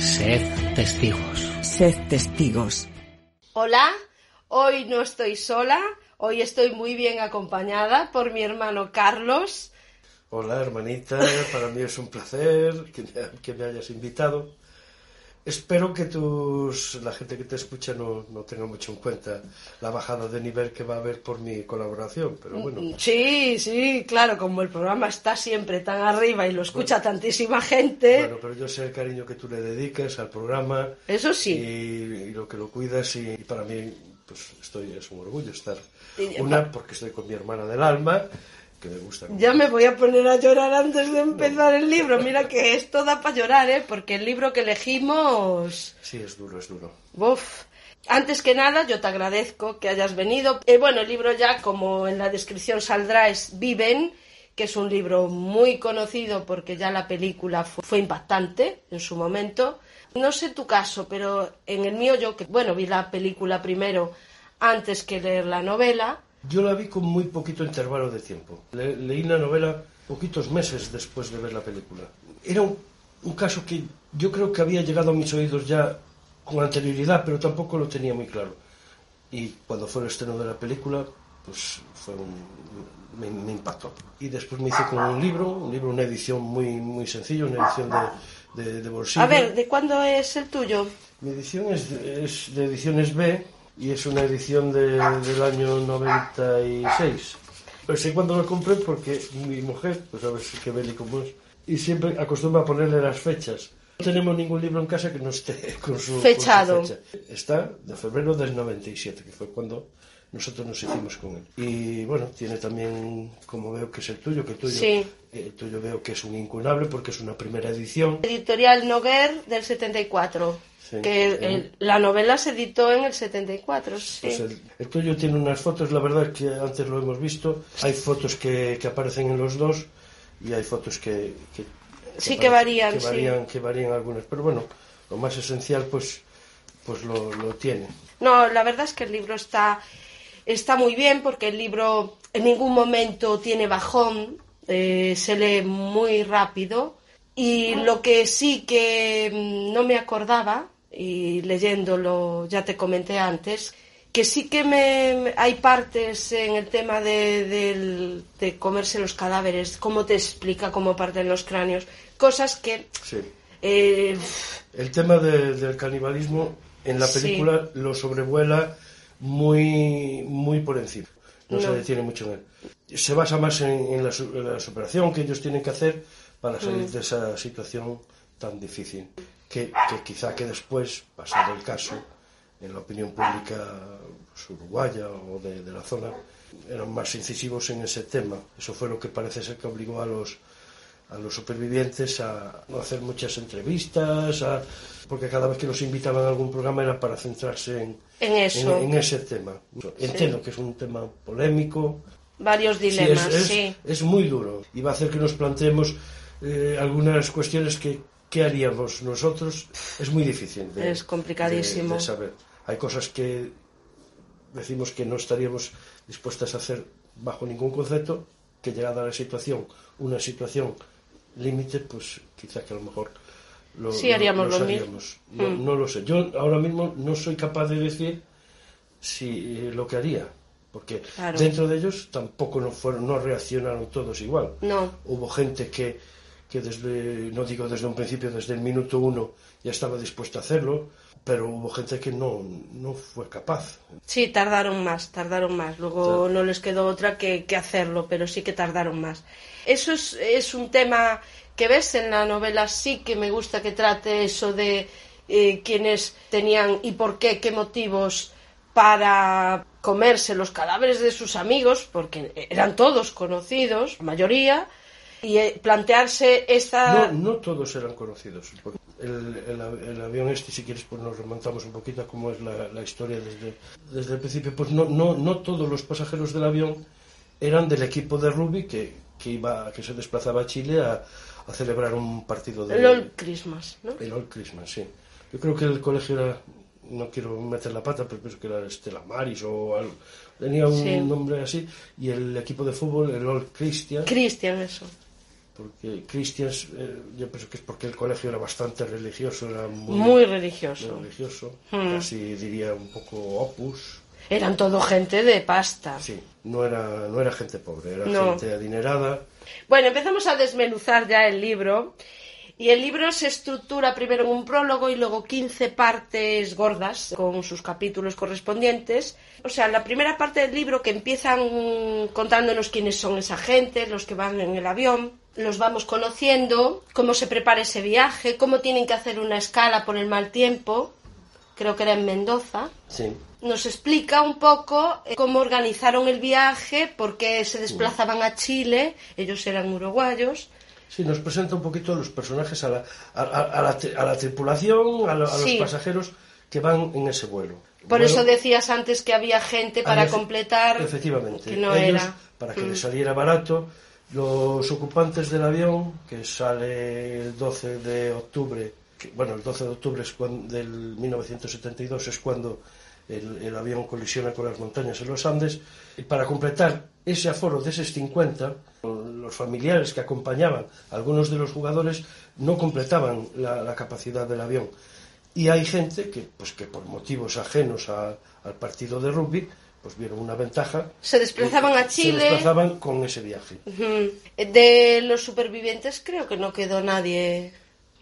Sed testigos. Sed testigos. Hola, hoy no estoy sola, hoy estoy muy bien acompañada por mi hermano Carlos. Hola hermanita, para mí es un placer que me, que me hayas invitado. Espero que tus, la gente que te escucha no, no tenga mucho en cuenta la bajada de nivel que va a haber por mi colaboración, pero bueno. Sí, sí, claro, como el programa está siempre tan arriba y lo escucha tantísima gente. Bueno, pero yo sé el cariño que tú le dedicas al programa. Eso sí. Y, y lo que lo cuidas y, y para mí pues estoy es un orgullo estar una porque estoy con mi hermana del alma que me gusta mucho. Ya me voy a poner a llorar antes de empezar el libro. Mira que esto da para llorar, ¿eh? Porque el libro que elegimos... sí es duro es duro Uf. Antes que nada, yo te agradezco que hayas venido. Eh, bueno, el libro ya, como en la descripción saldrá, es Viven, que es un libro muy conocido porque ya la película fu- fue, impactante en su momento. No sé tu caso, pero en el mío yo, que bueno, vi la película primero antes que leer la novela. Yo la vi con muy poquito intervalo de tiempo. Le- leí la novela poquitos meses después de ver la película. Era un, un caso que yo creo que había llegado a mis oídos ya con anterioridad pero tampoco lo tenía muy claro. Y cuando fue el estreno de la película pues fue un, me, me impactó. Y después me hice con un libro un libro una edición muy muy sencilla una edición de, de, de bolsillo. A ver, ¿de cuándo es el tuyo? mi edición es, es de ediciones B y es una edición de- del año 96. Pero sé cuándo lo compré porque mi mujer, pues a ver si que Beli como es, y siempre acostumbra a ponerle las fechas. No tenemos ningún libro en casa que no esté con su, con su Fechado. fecha. Está de febrero del 97, que fue cuando nosotros nos hicimos con él. Y bueno, tiene también, como veo que es el tuyo, que el tuyo, Sí. eh, el tuyo veo que es un incunable porque es una primera edición. Editorial Noguer del 74. Sí, que el- la novela se editó en el 74, sí. Pues el, el tuyo tiene unas fotos, la verdad que antes lo hemos visto. Hay fotos que, que aparecen en los dos y hay fotos que, que, Sí, que aparecen- varían, que sí. varían, que varían algunas. Pero bueno, lo más esencial pues, pues lo, lo tiene. No, la verdad es que el libro está, está muy bien porque el libro en ningún momento tiene bajón, eh, se lee muy rápido y lo que sí que mm, no me acordaba, y leyéndolo ya te comenté antes, que sí que me, hay partes en el tema de, del- de comerse los cadáveres, cómo te explica cómo parten los cráneos, cosas que... Sí. eh, El tema de- del canibalismo en la Sí. película lo sobrevuela muy, muy por encima. No, se No. detiene mucho en él. Se basa más en, en la, en la superación que ellos tienen que hacer para salir Mm. de esa situación tan difícil. Que, que quizá que después, pasando el caso, en la opinión pública pues, uruguaya o de, de la zona, eran más incisivos en ese tema. Eso fue lo que parece ser que obligó a los, a los supervivientes a no hacer muchas entrevistas, a- porque cada vez que los invitaban a algún programa era para centrarse en, En eso. en, en ese tema. Entiendo que es un tema polémico. varios Sí, dilemas, es, es- sí. es muy duro y va a hacer que nos planteemos eh, algunas cuestiones que ¿qué haríamos nosotros? Es muy difícil. de- Es complicadísimo. de- de saber. Hay cosas que decimos que no estaríamos dispuestas a hacer bajo ningún concepto, que llegada a la situación, una situación límite, pues quizá que a lo mejor lo, Sí, haríamos lo mismo. haríamos. No, Mm. no lo sé. Yo ahora mismo no soy capaz de decir si eh, lo que haría, porque Claro. dentro de ellos tampoco no fueron, no reaccionaron todos igual. No. Hubo gente que, que desde, no digo desde un principio, desde el minuto uno ya estaba dispuesta a hacerlo, pero hubo gente que no, no fue capaz. Sí, tardaron más, tardaron más. Luego no les quedó otra que, que hacerlo, pero sí que tardaron más. Eso es, es un tema que ves en la novela, sí que me gusta que trate eso de eh, quienes tenían y por qué, qué motivos para comerse los cadáveres de sus amigos, porque eran todos conocidos, la mayoría, y eh, plantearse esta... No, no todos eran conocidos. El, el av- el avión este, si quieres, pues nos remontamos un poquito a cómo es la, la historia desde, desde el principio. Pues no, no, no todos los pasajeros del avión eran del equipo de rugby que, que, iba, que se desplazaba a Chile a, a celebrar un partido de... El Old Christmas, ¿no? El Old Christmas, sí. Yo creo que el colegio era, no quiero meter la pata, pero pienso que era Estela Maris o algo. Tenía un Sí. nombre así. Y el equipo de fútbol, el Old Christian, Christian, eso. Porque Christians, eh, yo pienso que es porque el colegio era bastante religioso, era muy, Muy religioso. muy religioso, Hmm. casi diría un poco opus. Eran todo gente de pasta. Sí, no era, no era gente pobre, era No. gente adinerada. Bueno, empezamos a desmenuzar ya el libro. Y el libro se estructura primero en un prólogo y luego 15 partes gordas con sus capítulos correspondientes. O sea, la primera parte del libro que empiezan contándonos quiénes son esa gente, los que van en el avión, los vamos conociendo, cómo se prepara ese viaje, cómo tienen que hacer una escala por el mal tiempo, creo que era en Mendoza Sí, nos explica un poco eh, cómo organizaron el viaje, por qué se desplazaban a Chile, ellos eran uruguayos. sí, nos presenta un poquito a los personajes, a la, a, a- la, a la tripulación, a, lo- a Sí. los pasajeros que van en ese vuelo. Por eso decías antes que había gente para completar, Efectivamente. que no Ellos, era. para que Mm. les saliera barato, los ocupantes del avión, que sale el 12 de octubre, bueno, el 12 de octubre es del 1972 es cuando el, avión colisiona con las montañas en los Andes, y para completar ese aforo de esos 50, los familiares que acompañaban a algunos de los jugadores no completaban la, capacidad del avión. Y hay gente que, pues, que por motivos ajenos al partido de rugby, pues vieron una ventaja. Se desplazaban a Chile. Se desplazaban con ese viaje. De los supervivientes creo que no quedó nadie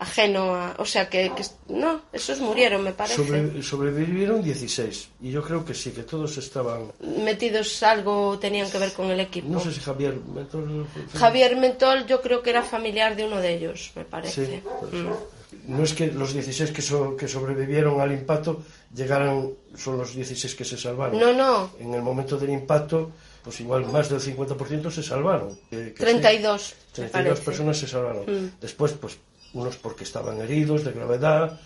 ajeno a... O sea, que, que- no, esos murieron, me parece. Sobre- sobrevivieron 16. Y yo creo que sí, que todos estaban. Metidos algo tenían que ver con el equipo. No sé si Javier. Mentol- Javier Mentol yo creo que era familiar de uno de ellos, me parece. Sí, pues, Mm. No es que los 16 que, so- que sobrevivieron al impacto llegaran, son los 16 que se salvaron. No, no, En el momento del impacto, pues igual más del 50% se salvaron. Que- que sí. 32, me 32 parece. personas se salvaron. Mm. Después, pues, unos porque estaban heridos de gravedad.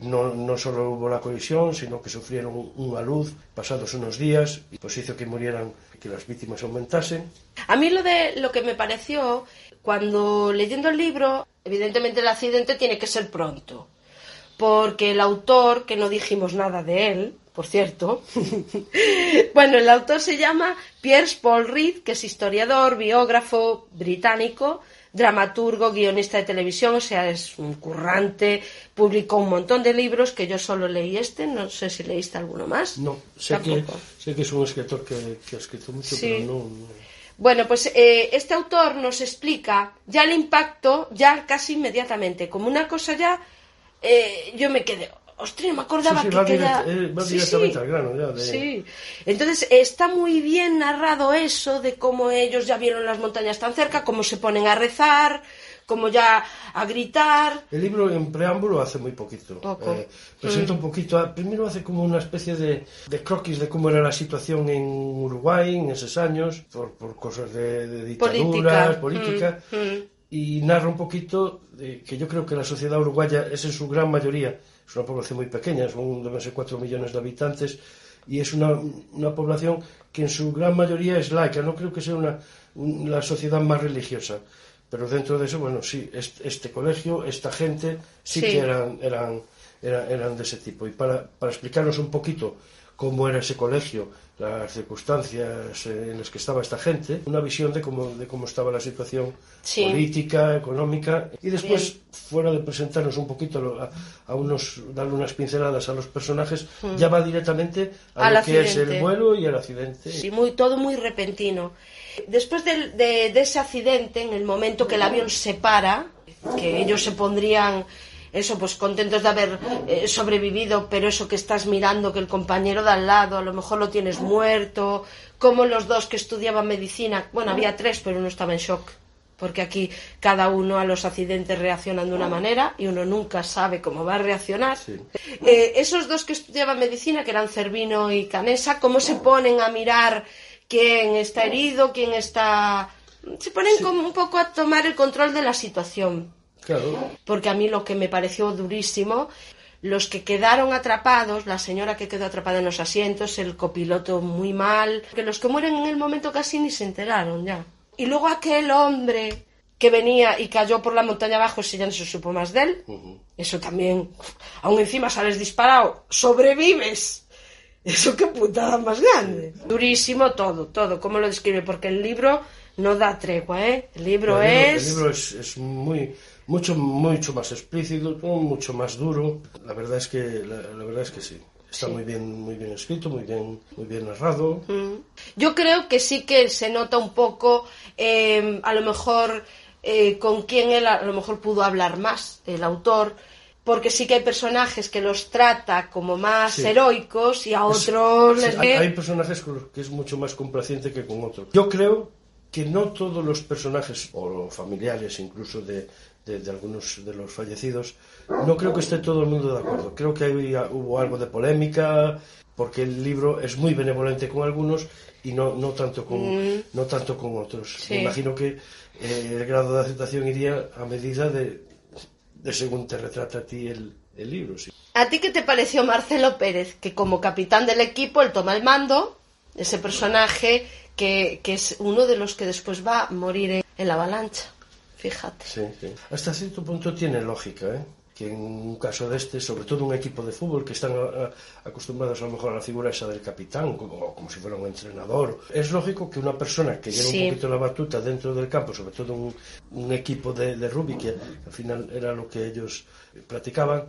No, no solo hubo la colisión, sino que sufrieron una luz pasados unos días y pues hizo que murieran, que las víctimas aumentasen. A mí lo de lo que me pareció cuando leyendo el libro, evidentemente el accidente tiene que ser pronto, porque el autor, que no dijimos nada de él, por cierto, bueno, el autor se llama Pierce Paul Reed, que es historiador, biógrafo británico, dramaturgo, guionista de televisión, o sea, es un currante, publicó un montón de libros que yo solo leí este, no sé si leíste alguno más. No, sé que, sé que es un escritor que, que ha escrito mucho, Sí. pero no, no- Bueno, pues eh, este autor nos explica ya el impacto, ya casi inmediatamente, como una cosa ya, eh, yo me quedé, ostras, me acordaba Sí, sí, que va, queda... direct- eh, va Sí, directamente al grano ya. de- Sí, entonces está muy bien narrado eso de cómo ellos ya vieron las montañas tan cerca, cómo se ponen a rezar, cómo ya a gritar. El libro en preámbulo hace muy poquito. Poco. Eh, presenta un poquito, a- primero hace como una especie de, de croquis de cómo era la situación en Uruguay en esos años, por, por cosas de, de dictaduras, Política. política, Mm, mm. y narra un poquito de que yo creo que la sociedad uruguaya es en su gran mayoría, es una población muy pequeña, son, ser 4 millones de habitantes, y es una, una población que en su gran mayoría es laica, no creo que sea una, un- la sociedad más religiosa. Pero dentro de eso, bueno, sí, este, este colegio, esta gente, sí, Sí. que eran, eran, eran, eran de ese tipo. Y para, para explicarnos un poquito cómo era ese colegio, las circunstancias eh, en las que estaba esta gente, una visión de cómo, de cómo estaba la situación Sí. política, económica, y después, fuera de presentarnos un poquito a, a unos, darle unas pinceladas a los personajes, ya va directamente a. Al lo que es el vuelo y el accidente. Sí, muy, todo muy repentino. Después del- de, de ese accidente, en el momento que el avión se para, que ellos se pondrían, eso, pues contentos de haber eh, sobrevivido, pero eso que estás mirando, que el compañero de al lado, a lo mejor lo tienes muerto, como los dos que estudiaban medicina, bueno, había tres, pero uno estaba en shock. Porque aquí cada uno a los accidentes reaccionan de una manera y uno nunca sabe cómo va a reaccionar. Sí. Eh, esos dos que estudiaban medicina, que eran Cervino y Canesa, ¿cómo se ponen a mirar quién está herido, quién está se ponen como un poco a tomar el control de la situación. Claro, Porque a mí lo que me pareció durísimo, los que quedaron atrapados, la señora que quedó atrapada en los asientos, el copiloto muy mal, que los que mueren en el momento casi ni se enteraron ya. Y luego aquel hombre que venía y cayó por la montaña abajo, si ya no se supo más de él, eso también, aún encima sales disparado, sobrevives. Eso qué putada más grande. Durísimo todo, todo, cómo lo describe, porque el libro no da tregua, ¿eh? El libro es... el libro es, es muy mucho mucho más explícito, mucho más duro. La verdad es que la, la verdad es que sí. Está muy bien muy bien escrito, muy bien muy bien narrado. Yo creo que sí que se nota un poco, eh, a lo mejor, eh, con quién él a lo mejor pudo hablar más, el autor, porque sí que hay personajes que los trata como más Sí. heroicos y a otros Sí, les ve- hay personajes con los que es mucho más complaciente que con otros. Yo creo que no todos los personajes, o familiares incluso de, de- de algunos de los fallecidos, no creo que esté todo el mundo de acuerdo. Creo que había- hubo algo de polémica, porque el libro es muy benevolente con algunos y no, no, tanto, con, no tanto con otros. Mm. Sí. Me imagino que eh, el grado de aceptación iría a medida de, de según te retrata a ti el, el libro. sí. ¿A ti qué te pareció Marcelo Pérez? Que como capitán del equipo él toma el mando, ese personaje que, que es uno de los que después va a morir en, en la avalancha. Fíjate. Sí, sí. Hasta cierto punto tiene lógica, ¿eh? que en un caso de este, sobre todo un equipo de fútbol que están a- a- acostumbrados a lo mejor a la figura esa del capitán, como, como si fuera un entrenador, es lógico que una persona que lleva Sí. un poquito la batuta dentro del campo, sobre todo un, un equipo de, de rugby, que al final era lo que ellos practicaban,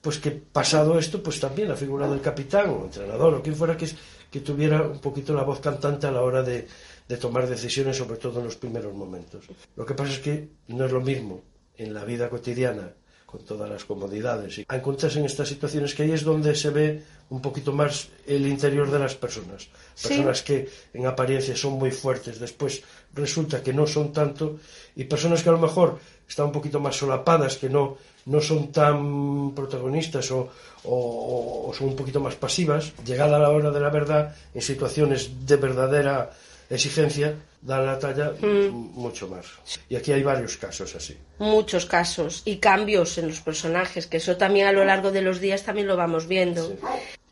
pues que pasado esto, pues también la figura del capitán o entrenador o quien fuera que, es- que tuviera un poquito la voz cantante a la hora de, de tomar decisiones, sobre todo en los primeros momentos. Lo que pasa es que no es lo mismo en la vida cotidiana, con todas las comodidades, y a encontrarse en estas situaciones que ahí es donde se ve un poquito más el interior de las personas. Sí. Personas que en apariencia son muy fuertes, después resulta que no son tanto, y personas que a lo mejor están un poquito más solapadas, que no, no son tan protagonistas o, o- o son un poquito más pasivas, llegada la hora de la verdad, en situaciones de verdadera exigencia, dan la talla mucho más. Y aquí hay varios casos así. Muchos casos y cambios en los personajes, que eso también a lo largo de los días también lo vamos viendo. Sí.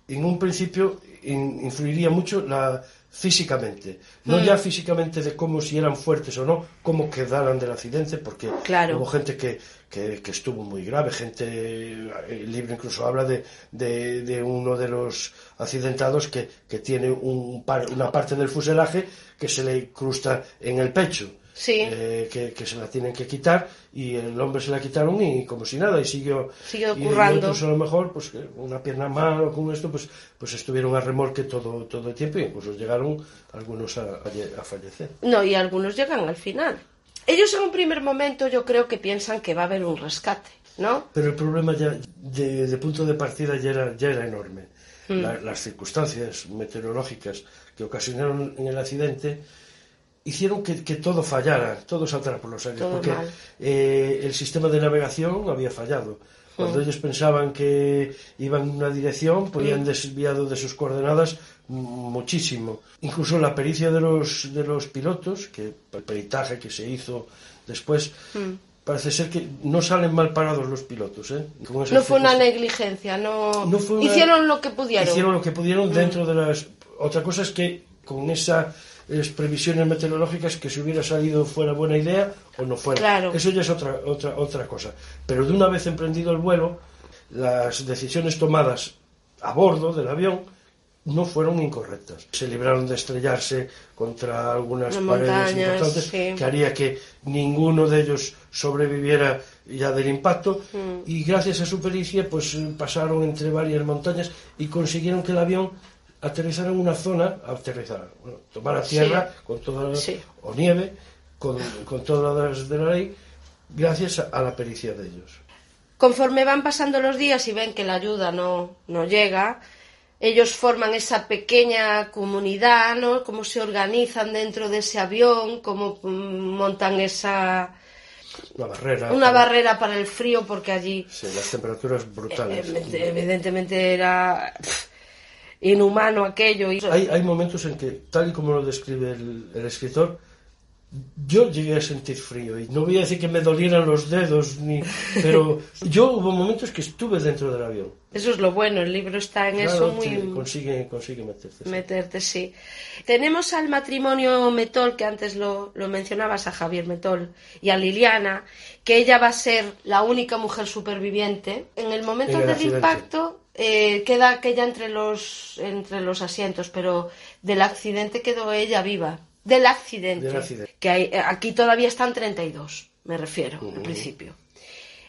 En un principio in- influiría mucho la físicamente, no ya físicamente de cómo si eran fuertes o no, cómo quedaran del accidente, porque Claro. hubo gente que, que, que estuvo muy grave, gente, el libro incluso habla de, de, de uno de los accidentados que, que tiene un par- una parte del fuselaje que se le incrusta en el pecho. Sí. eh, que, que se la tienen que quitar y el hombre se la quitaron y como si nada y siguió Siguió y currando. otros a lo mejor pues una pierna mal o con esto pues pues estuvieron a remolque todo todo el tiempo y incluso llegaron algunos a, a- a fallecer No, y algunos llegan al final. Ellos en un primer momento yo creo que piensan que va a haber un rescate, ¿no? pero el problema ya de, de punto de partida ya era ya era enorme Mm. La- las circunstancias meteorológicas que ocasionaron en el accidente hicieron que, que todo fallara, todo saltara por los aires, Todo porque eh, el sistema de navegación había fallado. Cuando Mm. ellos pensaban que iban en una dirección, pues habían desviado de sus coordenadas muchísimo. Incluso la pericia de los, de los pilotos, que el peritaje que se hizo después, Mm. parece ser que no salen mal parados los pilotos. ¿eh? No fue una negligencia, no, No fue una- hicieron lo que pudieron. Hicieron lo que Mm. pudieron dentro de las... Otra cosa es que con esas previsiones meteorológicas que si hubiera salido fuera buena idea o no fuera. Claro. Eso ya es otra, otra, otra cosa. Pero de una vez emprendido el vuelo, las decisiones tomadas a bordo del avión no fueron incorrectas. Se libraron de estrellarse contra algunas Las paredes montañas, importantes sí. que haría que ninguno de ellos sobreviviera ya del impacto Mm. y gracias a su pericia pues pasaron entre varias montañas y consiguieron que el avión aterrizara en una zona aterrizara bueno, tomara tierra con toda Sí. o nieve con, con todas las de la ley gracias a, a la pericia de ellos Conforme van pasando los días y ven que la ayuda no, no llega, ellos forman esa pequeña comunidad, ¿no? Cómo se organizan dentro de ese avión, cómo mm, montan esa una barrera una barrera para el frío porque allí sí, las temperaturas brutales evidentemente, evidentemente era pff, inhumano aquello y hay, hay momentos en que tal y como lo describe el, el escritor yo llegué a sentir frío y no voy a decir que me dolieran los dedos ni pero yo hubo momentos que estuve dentro del avión Eso es lo bueno, el libro está en claro, eso muy... te consigue consigue meterte sí. Meterte, sí. Tenemos al matrimonio Metol, que antes lo, lo mencionabas, a Javier Metol, y a Liliana, que ella va a ser la única mujer superviviente. En el momento En el del accidente. impacto eh, queda aquella entre los, entre los asientos, pero del accidente quedó ella viva. Del accidente. Del accidente. Que hay- eh, aquí todavía están 32, me refiero, al principio.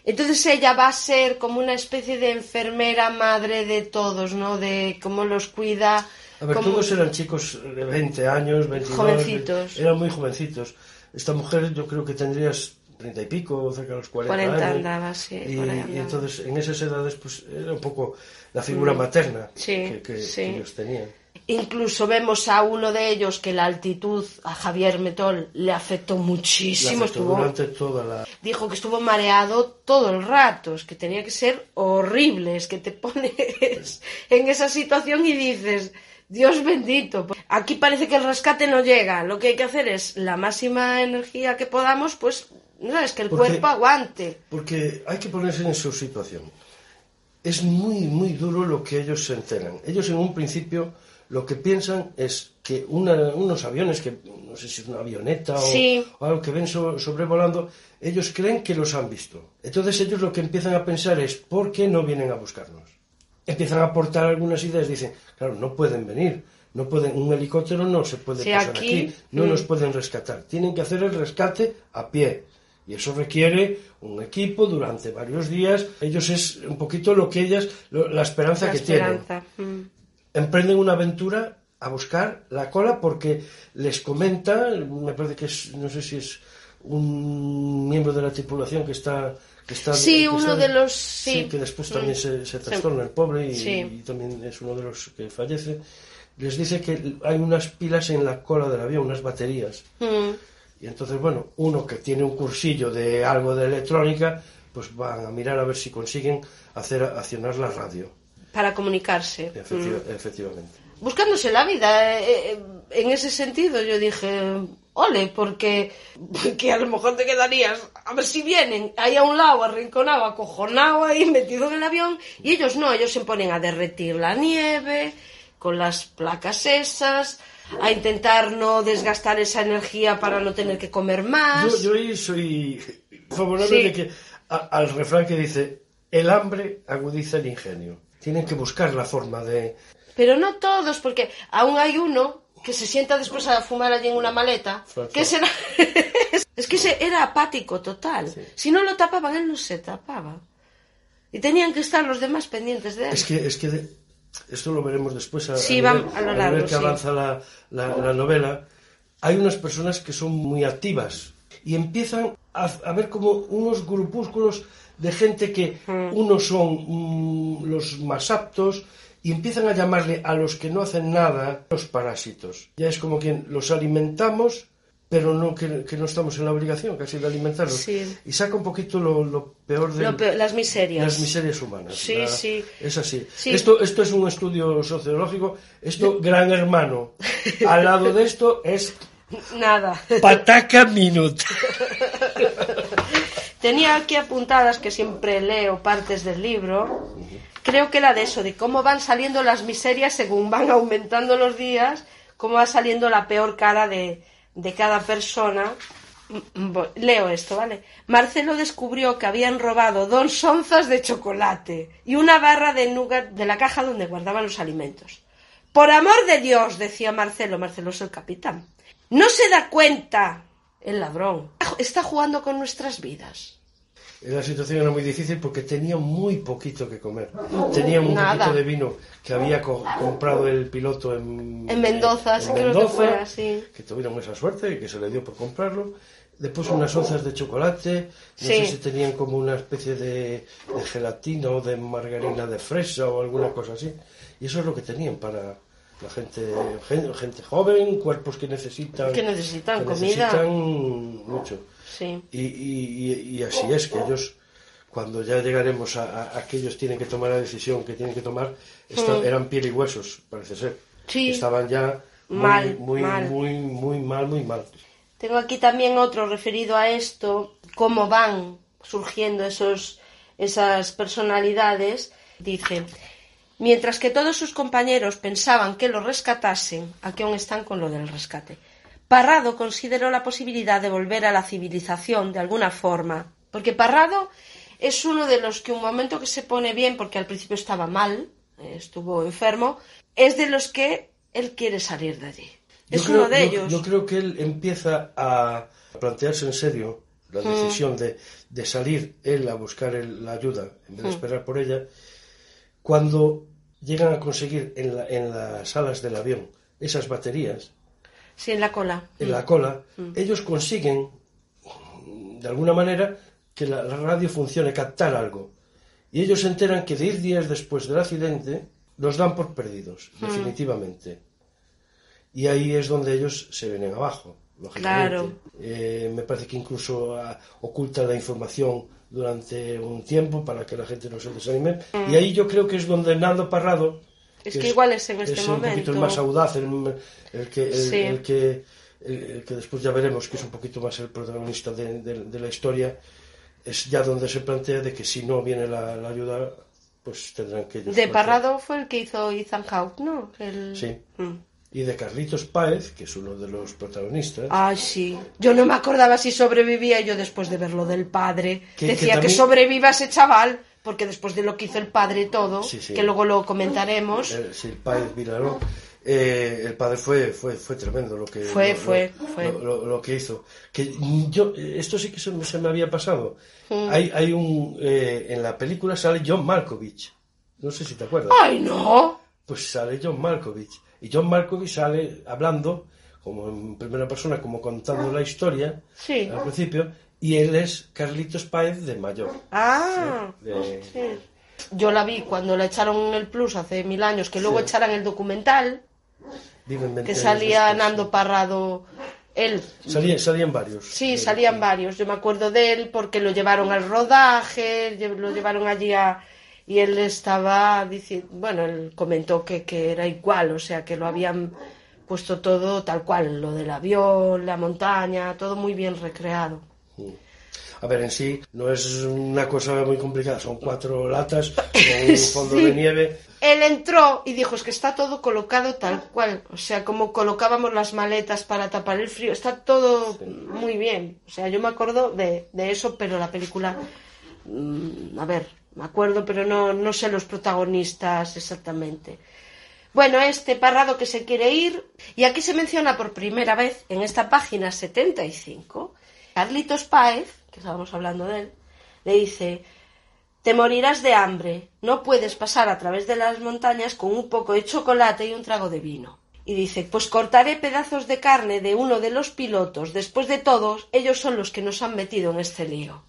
Entonces ella va a ser como una especie de enfermera madre de todos, ¿no? De cómo los cuida. A ver, cómo- todos eran chicos de 20 años, 29. Jovencitos. Eran muy jovencitos. Esta mujer yo creo que tendrías 30 y pico, cerca de los 40, 40 años. andaba, sí, Y, y entonces en esas edades pues era un poco la figura materna Mm. Sí, que, que- sí. que ellos tenían. Incluso vemos a uno de ellos que la altitud a Javier Metol le afectó muchísimo. afectó Estuvo, durante toda la... dijo que estuvo mareado todo el rato, es que tenía que ser horrible, es que te pones en esa situación y dices, Dios bendito, aquí parece que el rescate no llega, lo que hay que hacer es la máxima energía que podamos, pues, no es que el Porque- cuerpo aguante. Porque hay que ponerse en su situación. Es muy, muy duro lo que ellos se enteran. Ellos en un principio lo que piensan es que una- unos aviones, que no sé si es una avioneta o, Sí. o algo que ven so- sobrevolando, ellos creen que los han visto. Entonces ellos lo que empiezan a pensar es, ¿por qué no vienen a buscarnos? Empiezan a aportar algunas ideas, dicen, claro, no pueden venir, no pueden, un helicóptero no se puede Sí, pasar aquí, aquí, no mm. nos pueden rescatar, tienen que hacer el rescate a pie. Y eso requiere un equipo durante varios días. Ellos es un poquito lo que ellas, lo- la esperanza La que esperanza. mm. tienen. Emprenden una aventura a buscar la cola porque les comenta, me parece que es, no sé si es un miembro de la tripulación que está... Que está Sí, que uno está- de los- sí. que después Mm. también se, se trastorna el pobre y, Sí. y también es uno de los que fallece. Les dice que hay unas pilas en la cola del avión, unas baterías. Mm. Y entonces, bueno, uno que tiene un cursillo de algo de electrónica, pues van a mirar a ver si consiguen hacer accionar la radio. Para comunicarse. Efectiva- Mm. Efectivamente. buscándose la vida. eh, eh, en ese sentido yo dije, ole, porque que a lo mejor te quedarías, a ver si vienen, ahí a un lado, arrinconado, acojonado ahí, metido en el avión, y ellos no, ellos se ponen a derretir la nieve con las placas esas, a intentar no desgastar esa energía para no tener que comer más. Yo, yo ahí soy favorable Sí. de que a- al refrán que dice, el hambre agudiza el ingenio. Tienen que buscar la forma de... Pero no todos, porque aún hay uno que se sienta después a fumar allí en una maleta, que será... es que era apático total. Si no lo tapaban, él no se tapaba. Y tenían que estar los demás pendientes de él. Es que, es que de- esto lo veremos después a, Sí, a nivel, a lo a largo, nivel que sí. avanza la, la- la novela. Hay unas personas que son muy activas y empiezan a, a ver como unos grupúsculos de gente que unos son mm, los más aptos y empiezan a llamarle a los que no hacen nada los parásitos. Ya es como quien los alimentamos, pero no que, que no estamos en la obligación casi de alimentarlos. Sí. Y saca un poquito lo, lo peor de Lo peor- las miserias. las miserias humanas. Sí, La- sí. Es así. Sí. Esto, esto es un estudio sociológico. Esto, gran hermano. Al lado de esto es Nada. Pataca Minute. Tenía aquí apuntadas que siempre leo partes del libro. Creo que era de eso, de cómo van saliendo las miserias según van aumentando los días, cómo va saliendo la peor cara de, de cada persona. Mm, bo- Leo esto, ¿vale? Marcelo descubrió que habían robado dos onzas de chocolate y una barra de nougat de la caja donde guardaban los alimentos. Por amor de Dios, decía Marcelo, Marcelo es el capitán. No se da cuenta el ladrón. Está jugando con nuestras vidas. La situación era muy difícil porque tenía muy poquito que comer. Tenía un Nada. poquito de vino que había co- comprado el piloto en, En Mendoza, en sí, creo que fuera, sí. que tuvieron esa suerte y que se le dio por comprarlo. Después unas onzas de chocolate, no Sí. sé si tenían como una especie de, de gelatina o de margarina de fresa o alguna cosa así. Y eso es lo que tenían para la gente, gen- gente joven, cuerpos que necesitan, Que necesitan que comida. necesitan mucho. Sí. Y, y- y- y así es que ellos, cuando ya llegaremos a, a- a que ellos tienen que tomar la decisión que tienen que tomar, esta- eran piel y huesos, parece ser. Sí. Estaban ya muy, Mal, muy, mal. muy, muy mal, muy mal. Tengo aquí también otro referido a esto, cómo van surgiendo esos, esas personalidades. Dice, mientras que todos sus compañeros pensaban que lo rescatasen, aquí aún están con lo del rescate. Parrado consideró la posibilidad de volver a la civilización de alguna forma, porque Parrado es uno de los que un momento que se pone bien, porque al principio estaba mal, eh, estuvo enfermo, es de los que él quiere salir de allí. Yo es creo- uno de yo- ellos. Yo creo que él empieza a plantearse en serio Mm. la decisión de, de salir él a buscar el- la ayuda en Mm. vez de esperar por ella, cuando llegan a conseguir en, la- en las alas del avión esas baterías Sí, en la cola. en la cola, ellos consiguen de alguna manera que la, la radio funcione, captar algo. Y ellos se enteran que 10 días después del accidente los dan por perdidos, definitivamente. Y ahí es donde ellos se vienen abajo, lógicamente. Claro. Eh, me parece que incluso ah, ocultan la información durante un tiempo para que la gente no se desanime. Y ahí yo creo que es donde Nando Parrado Es que igual es en este es un poquito el momento. más audaz, el, el que, el, Sí. el que, el, que después ya veremos que es un poquito más el protagonista de, de- de la historia, es ya donde se plantea de que si no viene la, la ayuda, pues tendrán que... De. Parrado fue el que hizo Ethan Hawke, ¿no? El... Sí. Mm. Y de Carlitos Páez, que es uno de los protagonistas, Ay, sí. Yo no me acordaba si sobrevivía yo después de ver lo del padre. Que- decía que que, también- sobreviva ese chaval, porque después de lo que hizo el padre todo, Sí, sí. que luego lo comentaremos. el, sí, el Vilaró, eh, el padre fue, fue, fue tremendo lo que, Fue, lo, fue, lo- fue. Lo, que hizo. Que yo, esto sí que se, me- se me había pasado. Mm. Hay, hay un, eh, en la película sale John Malkovich. No sé si te acuerdas. ¡Ay, no! Pues sale John Malkovich. Y John Malkovich sale hablando, como en primera persona, como contando la historia Sí. al principio, y él es Carlitos Páez de mayor. Ah, De- sí. Yo la vi cuando la echaron en el Plus hace mil años, que luego Sí. echaran el documental, viven 20 que salía Nando Parrado, él. Salía- salían varios. Sí, salían varios. Yo me acuerdo de él porque lo llevaron al rodaje, lo llevaron allí a... Y él estaba diciendo, bueno, él comentó que, que era igual, o sea, que lo habían puesto todo tal cual, lo del avión, la montaña, todo muy bien recreado. A ver, en sí no es una cosa muy complicada, son cuatro latas con un fondo de nieve. Él entró y dijo, es que está todo colocado tal cual, o sea, como colocábamos las maletas para tapar el frío, está todo muy bien. O sea, yo me acuerdo de, de eso, pero la película, mm, a ver, me acuerdo, pero no, no sé los protagonistas exactamente. Bueno, este parrado que se quiere ir, y aquí se menciona por primera vez en esta página 75, Carlitos Páez, que estábamos hablando de él, le dice, te morirás de hambre, no puedes pasar a través de las montañas con un poco de chocolate y un trago de vino. Y dice, pues cortaré pedazos de carne de uno de los pilotos, después de todos, ellos son los que nos han metido en este lío.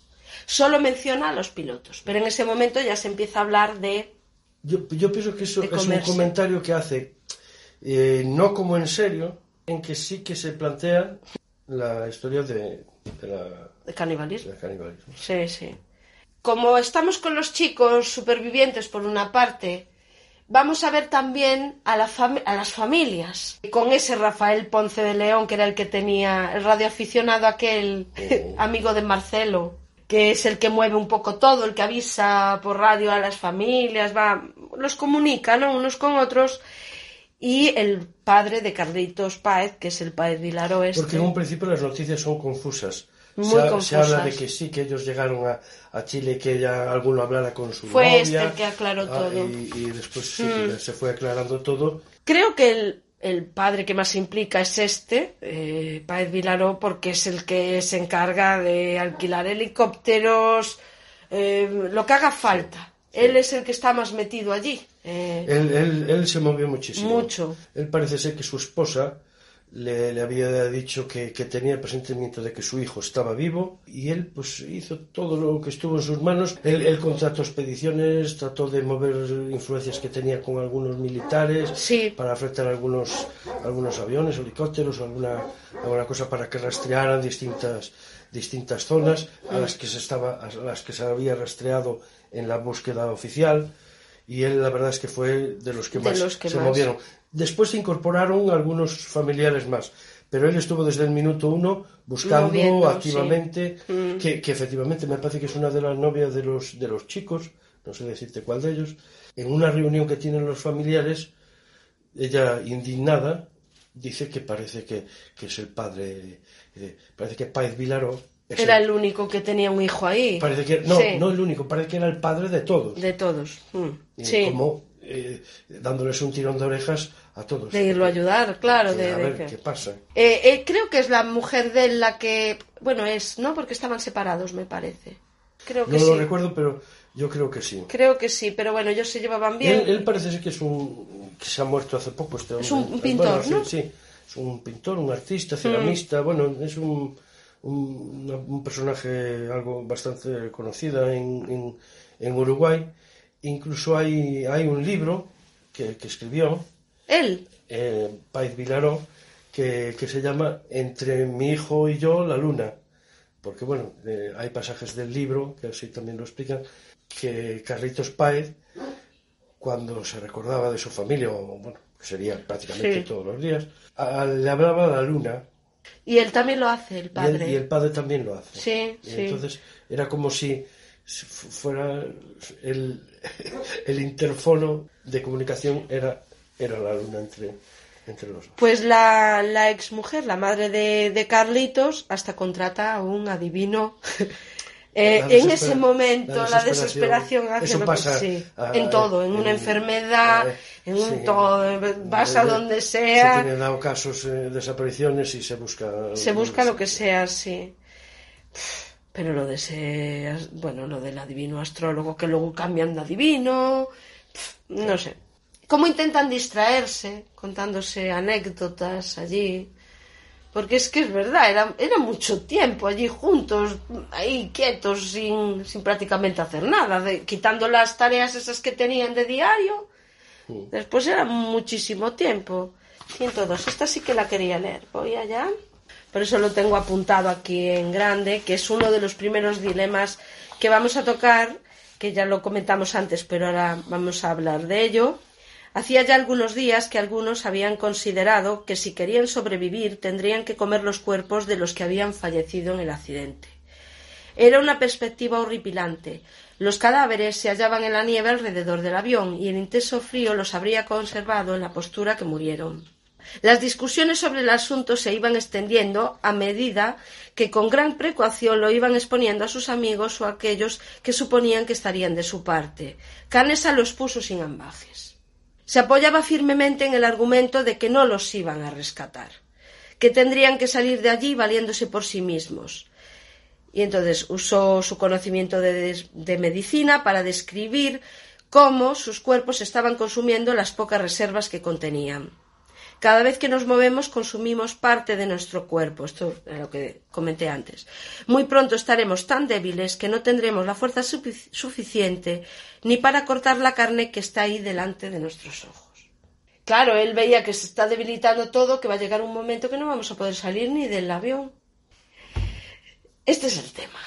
Solo menciona a los pilotos, pero en ese momento ya se empieza a hablar de Yo, yo pienso que eso es un comentario que hace, eh, no como en serio, en que sí que se plantea la historia de, de la, de canibalismo. Sí, sí. Como estamos con los chicos supervivientes por una parte, vamos a ver también a, la a las familias. Con ese Rafael Ponce de León, que era el que tenía el radioaficionado aquel amigo de Marcelo, que es el que mueve un poco todo, el que avisa por radio a las familias, va, los comunica, ¿no? Unos con otros. Y el padre de Carlitos Páez, que es el Páez Vilaró este. Porque en un principio las noticias son confusas. Muy se, habla de que sí, que ellos llegaron a, a Chile, que ya alguno hablara con su Fue novia. este el que aclaró ah, todo. Mm. Y, y después sí, que se fue aclarando todo. Creo que el, el padre que más implica es este, eh, Páez Vilaró, porque es el que se encarga de alquilar helicópteros, eh, lo que haga falta. Él es el que está más metido allí. eh, Él, él, él se movió muchísimo. Mucho. Él parece ser que su esposa le, le había dicho que, que tenía el presentimiento de que su hijo estaba vivo y él pues hizo todo lo que estuvo en sus manos. Él, él contrató expediciones, trató de mover influencias que tenía con algunos militares Sí. para afectar algunos, algunos aviones, helicópteros, alguna, alguna cosa para que rastrearan distintas distintas zonas a las que se estaba a las que se había rastreado en la búsqueda oficial y él la verdad es que fue de los que De más los que se más. movieron. Después se incorporaron algunos familiares más, pero él estuvo desde el minuto uno buscando Moviendo, activamente, sí. Mm. que, que efectivamente me parece que es una de las novias de los, de los chicos, no sé decirte cuál de ellos, en una reunión que tienen los familiares, ella indignada dice que parece que, que es el padre, eh, parece que Páez Vilaró Era el- único que tenía un hijo ahí. parece que, no, Sí, no el único, parece que era el padre de todos. De todos. Mm, Y Sí. como eh, dándoles un tirón de orejas a todos. De irlo a ayudar, claro. De, a ver qué pasa. Eh, eh, creo que es la mujer de él la que. Bueno, es, ¿no? Porque estaban separados, me parece. Creo que No sí. lo recuerdo, pero yo creo que sí. Creo que sí, pero bueno, ellos se llevaban bien. Él, él parece ser que es un que se ha muerto hace poco este Es un pintor, Bueno, sí, ¿no? sí, es un pintor, un artista, ceramista, bueno, es un, un, personaje algo bastante conocido en, en, en Uruguay. Incluso hay, hay un libro que, que escribió Él. eh, Páez Vilaró que, que se llama Entre mi hijo y yo, la luna. Porque, bueno, eh, hay pasajes del libro, que así también lo explican, que Carlitos Páez, cuando se recordaba de su familia, o bueno, que sería prácticamente Sí. todos los días, a- le hablaba a la luna. Y él también lo hace, el Y, él- padre. y el padre también lo hace. Sí, Y sí. entonces era como si si fu- fuera el, el interfono de comunicación era, era la luna entre, entre los dos. Pues la, la exmujer, la madre de, de Carlitos, hasta contrata a un adivino. Eh, en ese momento, la la desesperación, hace lo que- sí, ah, en todo, en, en- una enfermedad, eh, en un sí, todo, vas a Eh, donde Se sea, tienen dado casos de desapariciones y se busca. se busca lo que sea, sí. Pero lo de ese, bueno, lo del adivino astrólogo que luego cambian de adivino, no sé. ¿Cómo intentan distraerse contándose anécdotas allí? Porque es que es verdad, era, era mucho tiempo allí juntos, ahí quietos, sin, sin prácticamente hacer nada, de- quitando las tareas esas que tenían de diario. Después era muchísimo tiempo. 102, esta sí que la quería leer. Voy allá. Por eso lo tengo apuntado aquí en grande, que es uno de los primeros dilemas que vamos a tocar, que ya lo comentamos antes, pero ahora vamos a hablar de ello. Hacía ya algunos días que algunos habían considerado que si querían sobrevivir tendrían que comer los cuerpos de los que habían fallecido en el accidente. Era una perspectiva horripilante. Los cadáveres se hallaban en la nieve alrededor del avión y el intenso frío los habría conservado en la postura que murieron. Las discusiones sobre el asunto se iban extendiendo a medida que con gran precaución lo iban exponiendo a sus amigos o a aquellos que suponían que estarían de su parte. Canesa los puso sin ambajes. Se apoyaba firmemente en el argumento de que no los iban a rescatar, que tendrían que salir de allí valiéndose por sí mismos. Y entonces usó su conocimiento de, medicina para describir cómo sus cuerpos estaban consumiendo las pocas reservas que contenían. Cada vez que nos movemos consumimos parte de nuestro cuerpo, esto es lo que comenté antes. Muy pronto estaremos tan débiles que no tendremos la fuerza sufic- suficiente ni para cortar la carne que está ahí delante de nuestros ojos. Claro, él veía que se está debilitando todo, que va a llegar un momento que no vamos a poder salir ni del avión. Este es el tema.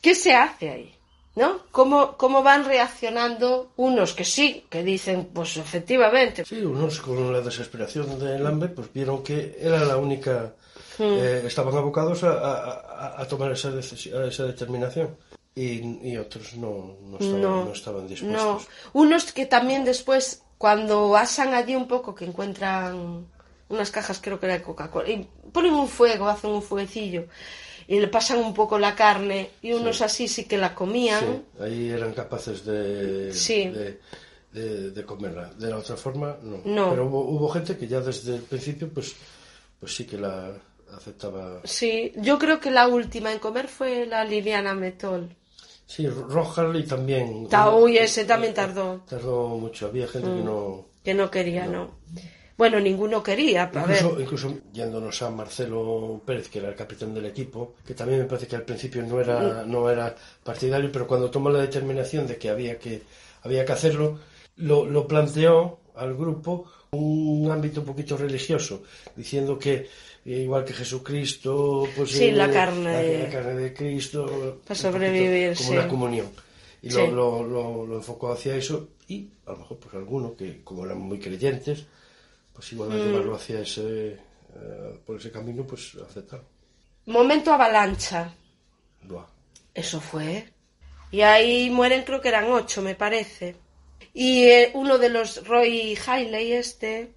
¿Qué se hace ahí? ¿No? ¿Cómo, cómo van reaccionando unos que sí, que dicen, pues efectivamente, Sí, unos con la desesperación del hambre, pues vieron que era la única. Hmm. eh, estaban abocados a, a- a- tomar esa, a esa determinación. Y, y otros no, no, estaban, no, estaban No, dispuestos. unos que también después, cuando asan allí un poco, que encuentran unas cajas, creo que era de Coca-Cola, y ponen un fuego, hacen un fueguecillo, y le pasan un poco la carne, y unos así sí que la comían. Sí, ahí eran capaces de, Sí. de, de- de comerla. De la otra forma, no. No. Pero hubo, hubo gente que ya desde el principio, pues, pues sí que la aceptaba. Sí, yo creo que la última en comer fue la Liliana Metol. Sí, Rojarly también. Ta- uy, ese también tardó. Tardó mucho. Había gente que no. Que no quería, no. Bueno, ninguno quería, a ver. Incluso, incluso yéndonos a Marcelo Pérez, que era el capitán del equipo, que también me parece que al principio no era, no era partidario, pero cuando tomó la determinación de que había que, había que hacerlo, lo, lo planteó al grupo un ámbito un poquito religioso, diciendo que eh, igual que Jesucristo, pues Sí, la eh, carne la, de- la carne de Cristo, un poquito sobrevivir, como sí. una comunión. Y Sí. lo, lo, lo, lo enfocó hacia eso y a lo mejor pues alguno que como eran muy creyentes pues igual Mm. a llevarlo hacia ese eh, por ese camino, pues aceptar. Momento avalancha. Buah. Eso fue. Y ahí mueren, creo que eran ocho, me parece. Y eh, uno de los, Roy Hailey, este,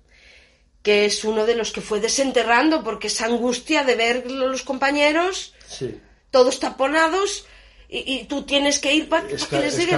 que es uno de los que fue desenterrando, porque esa angustia de ver los compañeros, Sí. todos taponados, y, y tú tienes que ir para Esca- que les llegue,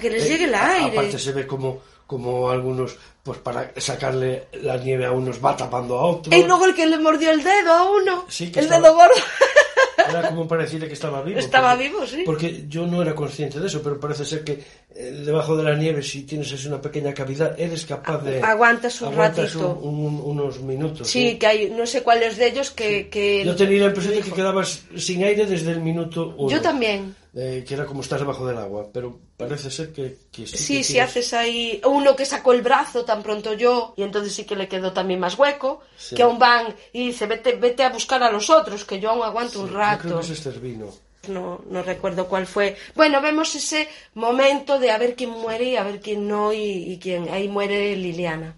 que les Eh, llegue el a- aire. Aparte se ve como, como algunos, pues para sacarle la nieve a unos va tapando a otros. Y luego el que le mordió el dedo a uno, Sí, que el estaba- dedo gordo. Era como para decirle que estaba vivo. Estaba porque- vivo, sí. Porque yo no era consciente de eso, pero parece ser que eh, debajo de la nieve, si tienes así una pequeña cavidad, eres capaz de... Aguantas un aguantas ratito. un- un- unos minutos. Sí, que hay, no sé cuáles de ellos que... que Yo tenía la impresión de que quedabas sin aire desde el minuto uno. Yo también. Eh, que era como estar debajo del agua, pero parece ser que, que sí. Sí, que si tienes- haces ahí uno que sacó el brazo tan pronto yo y entonces sí que le quedó también más hueco, Sí. que aún van y dice vete, vete a buscar a los otros, que yo aún aguanto un Yo creo rato. que es Cervino. No, no recuerdo cuál fue. Bueno, vemos ese momento de a ver quién muere y a ver quién no y, y quién. Ahí muere Liliana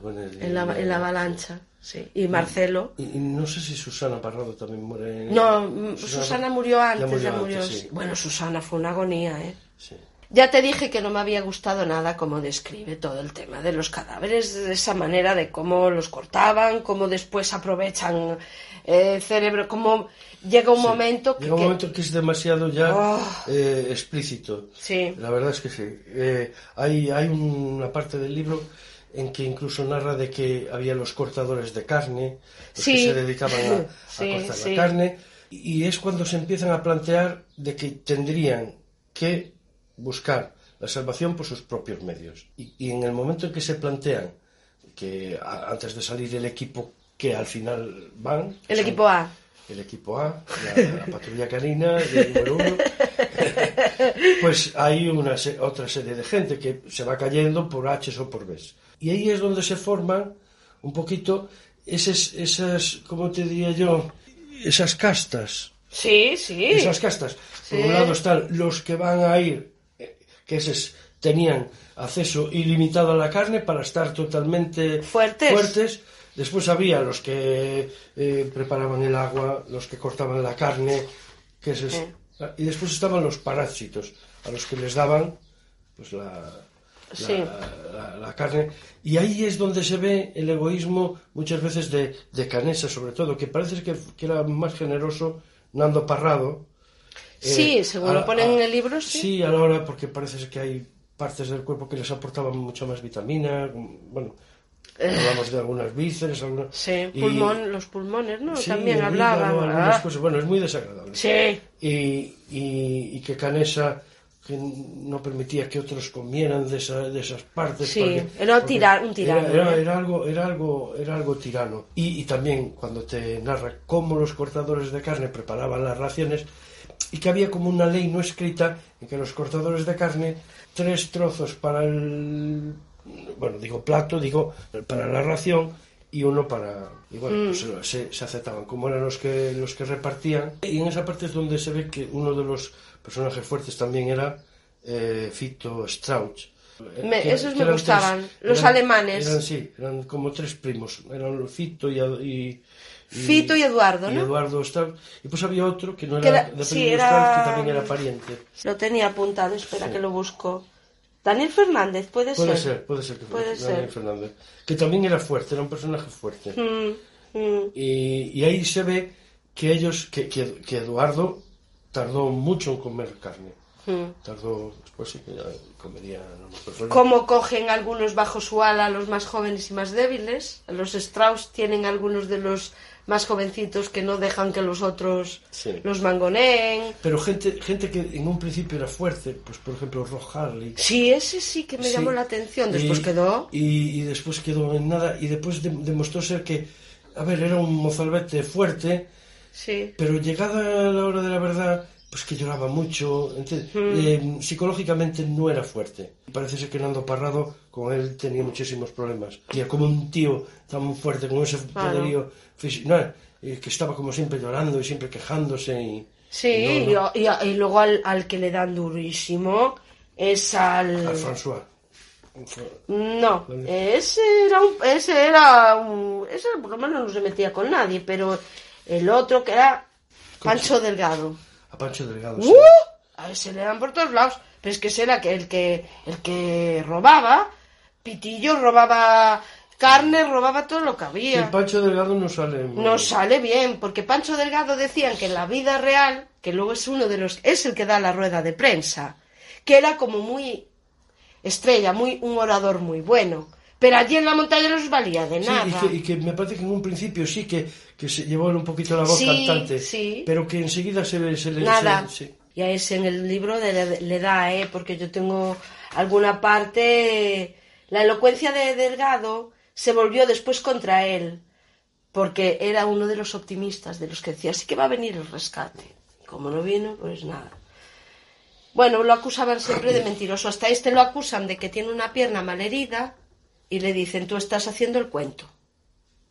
bueno, el- en la, en la avalancha, sí. Y Marcelo. Y, y no sé si Susana Parrado también muere. en- No, mm, Susana murió antes, ya murió. antes, sí. sí. Bueno, Susana fue una agonía, ¿eh? Sí. Ya te dije que no me había gustado nada cómo describe todo el tema de los cadáveres, de esa manera de cómo los cortaban, cómo después aprovechan eh, el cerebro, cómo llega un momento que... Llega un momento que es demasiado ya Oh. eh, explícito. Sí. La verdad es que sí. Eh, hay, hay una parte del libro en que incluso narra de que había los cortadores de carne, los Sí. que se dedicaban a, cortar sí. la carne, y es cuando se empiezan a plantear de que tendrían que buscar la salvación por sus propios medios. Y, y en el momento en que se plantean que a- antes de salir el equipo que al final van, El son- equipo A. el equipo A, la, la patrulla canina, el número uno, pues hay una otra serie de gente que se va cayendo por H o por B. Y ahí es donde se forman un poquito esas, esas ¿cómo te diría yo? Esas castas. Sí, sí. Esas castas. Por un lado están los que van a ir, eh, que esos tenían acceso ilimitado a la carne para estar totalmente Fuertes. fuertes. Después había los que eh, preparaban el agua, los que cortaban la carne, que esos- y después estaban los parásitos, a los que les daban pues la, Sí. la- la carne. Y ahí es donde se ve el egoísmo muchas veces de, de Canesa, sobre todo, que parece que, que era más generoso Nando Parrado. Sí, eh, según a- lo ponen en el libro, sí. Sí, a la hora, porque parece que hay partes del cuerpo que les aportaban mucha más vitamina. Bueno, hablamos de algunas vísceras, algunas... Sí, y- pulmón, los pulmones, ¿no? sí, También hablaban. hígado, Ah, cosas. Bueno, es muy desagradable. Sí. Y, y, y que Canesa que no permitía que otros comieran de, esa- de esas partes. Sí, porque- era un un tirano, Era, era- era algo, era, algo, era algo tirano. Y, y también cuando te narra cómo los cortadores de carne preparaban las raciones y que había como una ley no escrita en que los cortadores de carne, tres trozos para el, bueno, digo plato, digo, para la ración y uno para y bueno pues se, se aceptaban como eran los que los que repartían y en esa parte es donde se ve que uno de los personajes fuertes también era eh, Fito Strauch Me- Que- esos que me gustaban, los alemanes. eran sí eran como tres primos eran Fito y, Fito y Eduardo, y ¿no? Eduardo Strauch y pues había otro que no Que era, de sí, era- Strauch que también era pariente Lo tenía apuntado, espera que lo busco. Daniel Fernández, puede, puede ser. ser puede ser que Puede Daniel ser. Fernández que también era fuerte era un personaje fuerte Mm, mm. Y, y ahí se ve que ellos, que, que, que Eduardo tardó mucho en comer carne. Mm. Tardó, después sí que ya comería. no. Cómo cogen algunos bajo su ala a los más jóvenes y más débiles. Los Strauss tienen algunos de los más jovencitos que no dejan que los otros Sí. los mangoneen. Pero gente, gente que en un principio era fuerte, pues por ejemplo Rob Harley. Sí, ese sí que me Sí. llamó la atención. Después Y- quedó. Y, y después quedó en nada. Y después de- demostró ser que, a ver, era un mozalbete fuerte, Sí. pero llegada la hora de la verdad, pues que lloraba mucho. enti- eh, psicológicamente no era fuerte. Parece ser que Nando Parrado con él tenía muchísimos problemas. Era como un tío tan fuerte, con ese poderío físico, no, eh, que estaba como siempre llorando y siempre quejándose. Y, Sí, y no, no. Y, y- y luego al, al que le dan durísimo es al. Al François. No, ese era un, ese era un, ese por lo menos no se metía con nadie, pero el otro que era Pancho Delgado. A Pancho Delgado. ¡Uh! sí. A ese le dan por todos lados, pero es que ese era el que el que robaba, Pitillo robaba carne, robaba todo lo que había. Pancho Delgado no sale. muy No sale bien, porque Pancho Delgado decían que en la vida real, que luego es uno de los, es el que da la rueda de prensa, que era como muy estrella, muy un orador muy bueno. Pero allí en la montaña no les valía de Sí, nada. y que, y que me parece que en un principio sí que, que se llevó un poquito la voz Sí, cantante, sí. pero que enseguida se, ve- se le... Nada. se- sí. Y a ese en el libro le, le da, ¿eh? Porque yo tengo alguna parte... La elocuencia de Delgado se volvió después contra él, porque era uno de los optimistas, de los que decía, sí que va a venir el rescate. Como no vino, pues nada. Bueno, lo acusaban siempre de mentiroso. Hasta este lo acusan de que tiene una pierna malherida y le dicen, tú estás haciendo el cuento.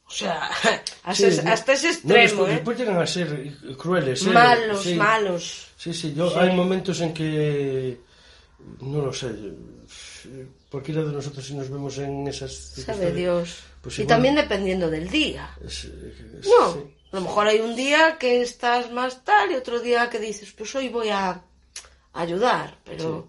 O sea, hasta, Sí, ese- no- hasta ese no, extremo, después, ¿eh? después llegan a ser crueles. ¿eh? Malos, Sí. malos. Sí, sí, yo, Sí. hay momentos en que... No lo sé. Cualquiera de nosotros si nos vemos en esas... Sabe Dios. pues y igual- también dependiendo del día. es- es- No, sí. a lo mejor hay un día que estás más tal y otro día que dices, pues hoy voy a ayudar, pero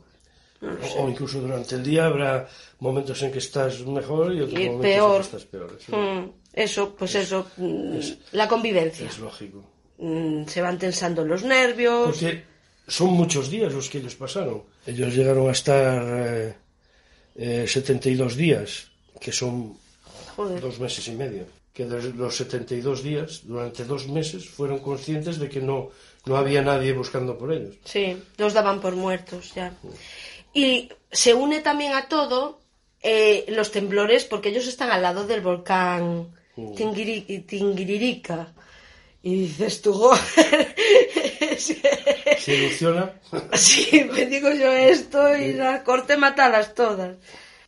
no. O, o incluso durante el día habrá momentos en que estás mejor y otros Y momentos peor. en que estás peor. Mm, Eso, pues eso, mm, la convivencia. es lógico. Mm, Se van tensando los nervios. Porque son muchos días los que ellos pasaron. Ellos llegaron a estar eh, eh, 72 días, que son Joder. dos meses y medio. Que de los 72 días, durante dos meses, fueron conscientes de que no, no había nadie buscando por ellos. Sí, los daban por muertos ya. Y se une también a todo eh, los temblores porque ellos están al lado del volcán Tinguiri, Tinguiririca. E dices tú, Se ilusiona. Sí, me digo yo esto e la corte matalas todas.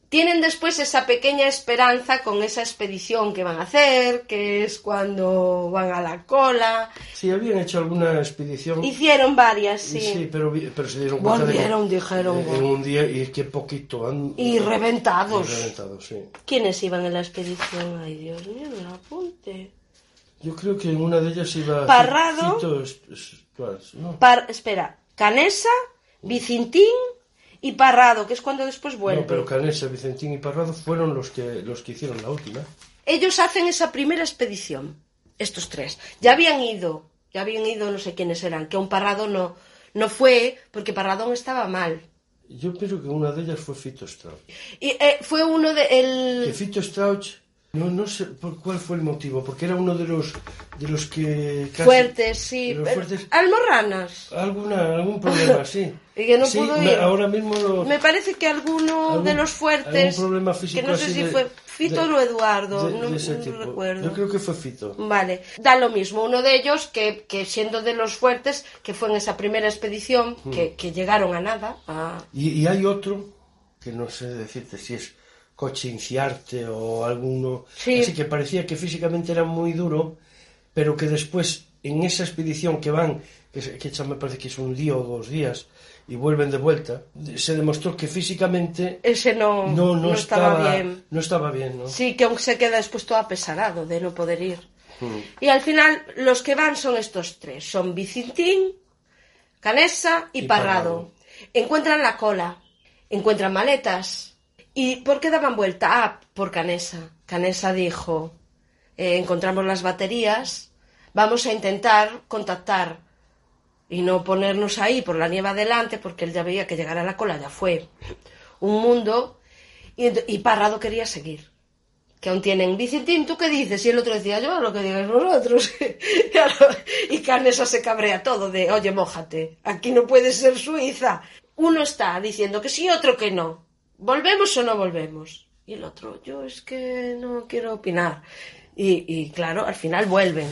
Tienen después esa pequeña esperanza con esa expedición que van a hacer, que es cuando van a la cola. Sí, habían hecho alguna expedición. Hicieron varias, Sí, sí. pero, pero se dieron cuenta Volvieron, de dijeron, en un día y qué poquito han Y reventados. y reventados, sí. ¿Quiénes iban en la expedición? Ay, Dios mío, me apunte. Yo creo que en una de ellas iba Parrado. Fito Est- Estuarts, ¿no? Par- espera, Canesa, Vicintín y Parrado, que es cuando después vuelve. No, pero Canesa, Vicentín y Parrado fueron los que los que hicieron la última. Ellos hacen esa primera expedición, estos tres. Ya habían ido, ya habían ido, no sé quiénes eran, que un Parrado no, no fue porque Parradón estaba mal. Yo creo que una de ellas fue Fito Strauch. Y eh, fue uno de Que el Fito Strauch, no, no sé por cuál fue el motivo, porque era uno de los de los que casi- fuertes, sí, los pero- fuertes. almorranas. Alguna, algún problema, sí. Y que no Sí, pudo ir. ahora mismo lo- Me parece que alguno algún- de los fuertes, algún problema físico que no sé si de- fue Fito de- o Eduardo, de- no, no recuerdo. Yo creo que fue Fito. Vale, da lo mismo. Uno de ellos, que, que siendo de los fuertes, que fue en esa primera expedición, Hmm. que, que llegaron a nada. a- Y, y hay otro, que no sé decirte si es coche inciarte o alguno, Sí. así que parecía que físicamente era muy duro, pero que después en esa expedición que van, que, me parece que es un día o dos días, y vuelven de vuelta, se demostró que físicamente Ese no, no, no, no estaba, bien. No estaba bien, ¿no? Sí, que aún se queda después todo apesarado de no poder ir. Hmm. Y al final, los que van son estos tres. Son Vicintín, Canesa y, Y Parrado. Parrado. Encuentran la cola, encuentran maletas. ¿Y por qué daban vuelta? Ah, por Canesa. Canesa dijo, eh, encontramos las baterías, vamos a intentar contactar y no ponernos ahí por la nieve adelante, porque él ya veía que llegar a la cola ya fue un mundo, y, Parrado quería seguir. Que aún tienen Vicentín, ¿tú qué dices? Y el otro decía, yo lo que digáis vosotros. Y Canesa se cabrea todo de, oye, mójate, aquí no puede ser Suiza. Uno está diciendo que sí, otro que no. ¿Volvemos o no volvemos? Y el otro, yo es que no quiero opinar. Y, y claro, al final vuelven.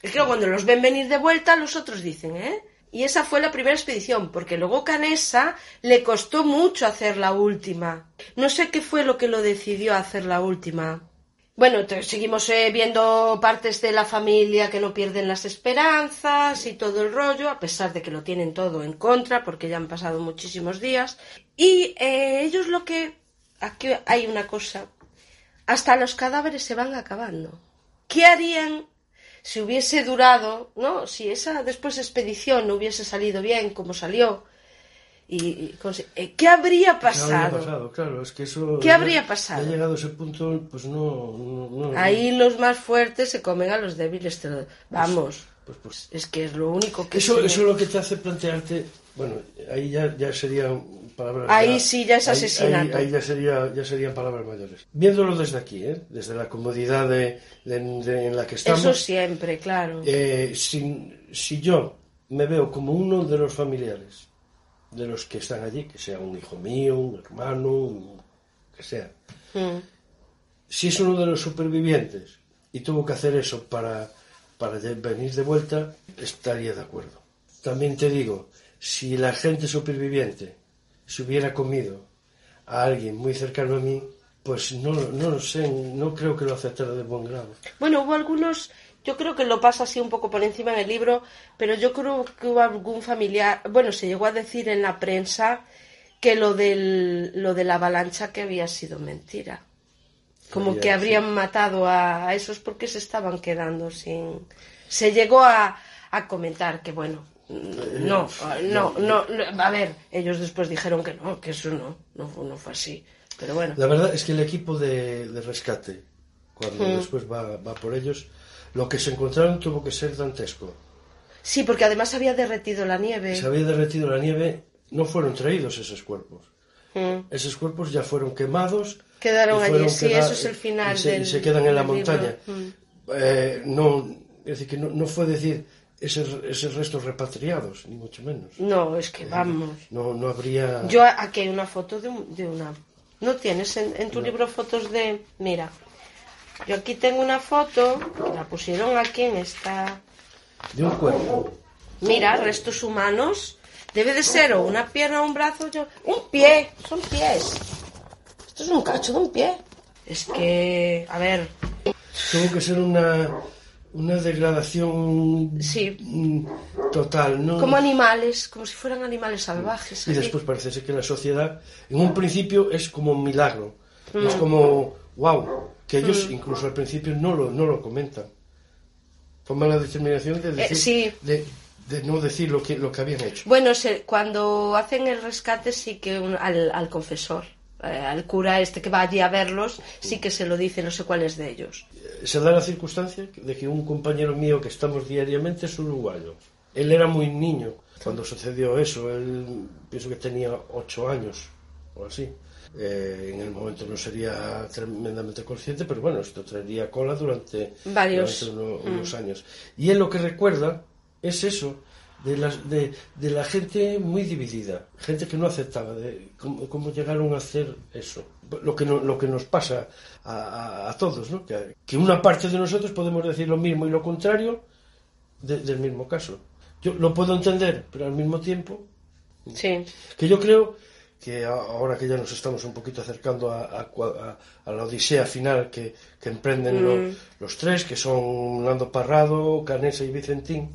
Es que cuando los ven venir de vuelta, los otros dicen, ¿eh? Y esa fue la primera expedición, porque luego Canesa le costó mucho hacer la última. No sé qué fue lo que lo decidió hacer la última. Bueno, seguimos eh, viendo partes de la familia que no pierden las esperanzas y todo el rollo, a pesar de que lo tienen todo en contra, porque ya han pasado muchísimos días. Y eh, ellos lo que aquí hay una cosa. Hasta los cadáveres se van acabando. ¿Qué harían si hubiese durado, no? Si esa después expedición no hubiese salido bien como salió. Y, y eh, ¿Qué habría ¿Qué habría pasado? pasado? Claro, es que eso... ¿Qué ya- habría pasado? Ya llegado a ese punto, pues no... no, no- Ahí los más fuertes se comen a los débiles. lo- Vamos, Pues, pues, es que es lo único que... eso, me- eso es lo que te hace plantearte... Bueno, ahí ya, ya serían palabras... Ahí sí ya es ahí- asesinato. Ahí, ahí ya, sería, ya serían palabras mayores. Viéndolo desde aquí, ¿eh? Desde la comodidad de, de- de- en la que estamos... Eso siempre, claro. Eh, si, si yo me veo como uno de los familiares de los que están allí, que sea un hijo mío, un hermano, un- que sea, Mm. si es uno de los supervivientes y tuvo que hacer eso para, para venir de vuelta, estaría de acuerdo. También te digo, si la gente superviviente se hubiera comido a alguien muy cercano a mí, pues no, no lo sé, no creo que lo aceptara de buen grado. Bueno, hubo algunos, yo creo que lo pasa así un poco por encima en el libro, pero yo creo que hubo algún familiar, bueno, se llegó a decir en la prensa que lo del lo de la avalancha que había sido mentira. Como Había, que habrían matado a, a esos porque se estaban quedando sin... Se llegó a, a comentar que, bueno, no, no, no, no, a ver, ellos después dijeron que no, que eso no, no, fue- no fue así. Pero bueno, La verdad es que el equipo de, de rescate, cuando Mm. después va, va por ellos, lo que se encontraron tuvo que ser dantesco. sí, porque además había derretido la nieve. Se había derretido la nieve, no fueron traídos esos cuerpos. Mm. Esos cuerpos ya fueron quemados. Quedaron y allí, fueron sí, eso es el final y se, y del- se quedan en la montaña. Mm. Eh, no, es decir, que no, no fue decir esos, esos restos repatriados, ni mucho menos. No, es que vamos. No, no habría... Yo aquí hay una foto de, un- de una. ¿No tienes en, en tu libro fotos de.? Mira. Yo aquí tengo una foto, que la pusieron aquí en esta. De un cuerpo. Mira, restos humanos. Debe de ser o una pierna o un brazo. Yo... Un pie, son pies. Esto es un cacho de un pie. Es que. A ver. Tuvo que ser una, una degradación Sí. mm, total, ¿no? Como animales, como si fueran animales salvajes. Y así. después parece ser que la sociedad, en un principio, es como un milagro. Mm. Es como, wow, que ellos incluso al principio no lo, no lo comentan. Toman la determinación de, decir, Eh, sí. de, de no decir lo que, lo que habían hecho. Bueno, se- cuando hacen el rescate sí que un- al, al confesor, eh, al cura este que va allí a verlos, sí que se lo dice, no sé cuál es de ellos. Se da la circunstancia de que un compañero mío que estamos diariamente es uruguayo. Él era muy niño cuando sucedió eso. Él pienso que tenía ocho años o así. Eh, en el momento no sería tremendamente consciente, pero bueno, esto traería cola durante, Varios. durante uno- unos años. Y él lo que recuerda es eso, de, las, de, de la gente muy dividida, gente que no aceptaba, de cómo, cómo llegaron a hacer eso. Lo que, no- lo que nos pasa a, a- a todos, ¿no? que, que una parte de nosotros podemos decir lo mismo y lo contrario de- del mismo caso. Yo lo puedo entender, pero al mismo tiempo Sí. que yo creo que ahora que ya nos estamos un poquito acercando a, a a- la odisea final que, que emprenden lo- los tres, que son Nando Parrado, Canesa y Vicentín,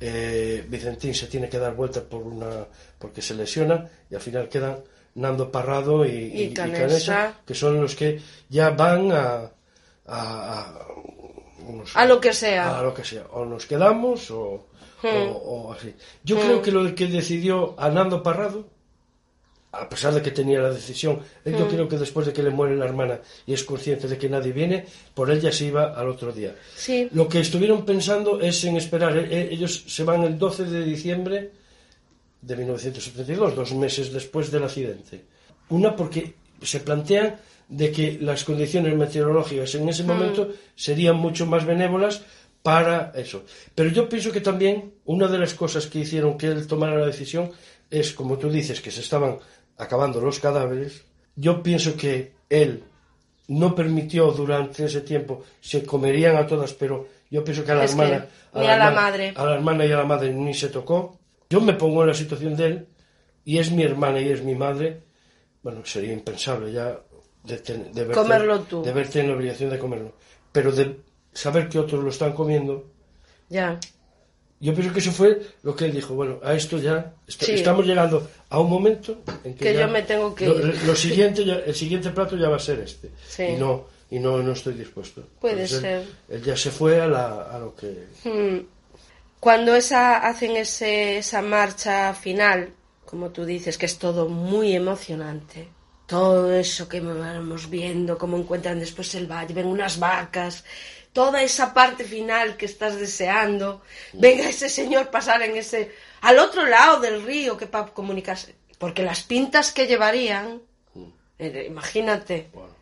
eh, Vicentín se tiene que dar vuelta por una porque se lesiona y al final quedan Nando Parrado y, y- y Canesa. Canesa, que son los que ya van a, a, unos- A lo que sea. a lo que sea. O nos quedamos o, Hmm. o- o así. Yo creo que lo que decidió a Nando Parrado, a pesar de que tenía la decisión, él yo creo que después de que le muere la hermana y es consciente de que nadie viene, por él ya se iba al otro día. Sí. Lo que estuvieron pensando es en esperar. E- e- Ellos se van el 12 de diciembre de 1972, dos meses después del accidente. Una porque se plantean de que las condiciones meteorológicas en ese momento serían mucho más benévolas para eso. Pero yo pienso que también una de las cosas que hicieron que él tomara la decisión es, como tú dices, que se estaban acabando los cadáveres. Yo pienso que él no permitió durante ese tiempo, se comerían a todas, pero yo pienso que a la Es hermana, a la hermana- madre. a la hermana y a la madre ni se tocó. Yo me pongo en la situación de él, y es mi hermana y es mi madre, bueno, sería impensable ya de, ten- de verte, Comerlo tú. de verte en la obligación de comerlo. Pero de saber que otros lo están comiendo, Ya. Yo pienso que eso fue lo que él dijo. Bueno, a esto ya Sí. estamos llegando a un momento en que, Que ya yo me tengo que lo, ir. lo siguiente, ya- el siguiente plato ya va a ser este. Sí. Y no, y no, no estoy dispuesto. Puede Entonces, ser. Él, él ya se fue a, la, a lo que. Mm. Cuando esa, hacen ese, esa marcha final, como tú dices, que es todo muy emocionante, todo eso que vamos viendo, cómo encuentran después el valle, ven unas vacas, toda esa parte final que estás deseando, venga ese señor pasar en ese, al otro lado del río que para comunicarse, porque las pintas que llevarían, eh, imagínate, Bueno,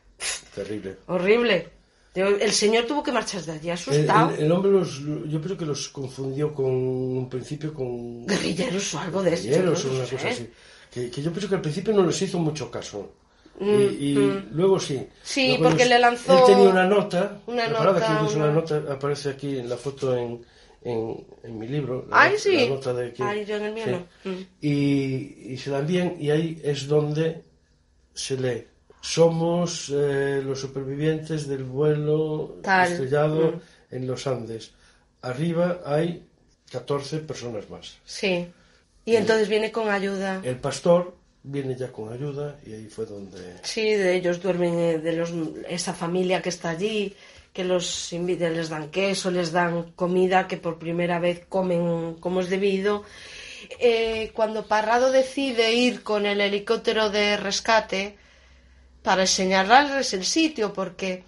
terrible. horrible. El señor tuvo que marchar de allí asustado. el- el hombre los, yo creo que los confundió con un principio con guerrilleros o algo de esto. guerrilleros o una cosa así. Que, que yo pienso que al principio no les hizo mucho caso. Mm, y y luego sí. Sí, porque le lanzó Él tenía una nota. una nota, que incluso una- la nota aparece aquí en la foto en, en, en mi libro. La, Ay, nota- sí. la nota de que- Ay, yo en el mío sí. no. Mm. Y, y se dan bien, y ahí es donde se lee. Somos eh, los supervivientes del vuelo Tal. estrellado Mm. en los Andes. Arriba hay 14 personas más. Sí. Y entonces viene con ayuda. El pastor viene ya con ayuda y ahí fue donde... Sí, de ellos duermen, eh, de los, esa familia que está allí, que los invita, les dan queso, les dan comida, que por primera vez comen como es debido. Eh, cuando Parrado decide ir con el helicóptero de rescate para señalarles el sitio, porque...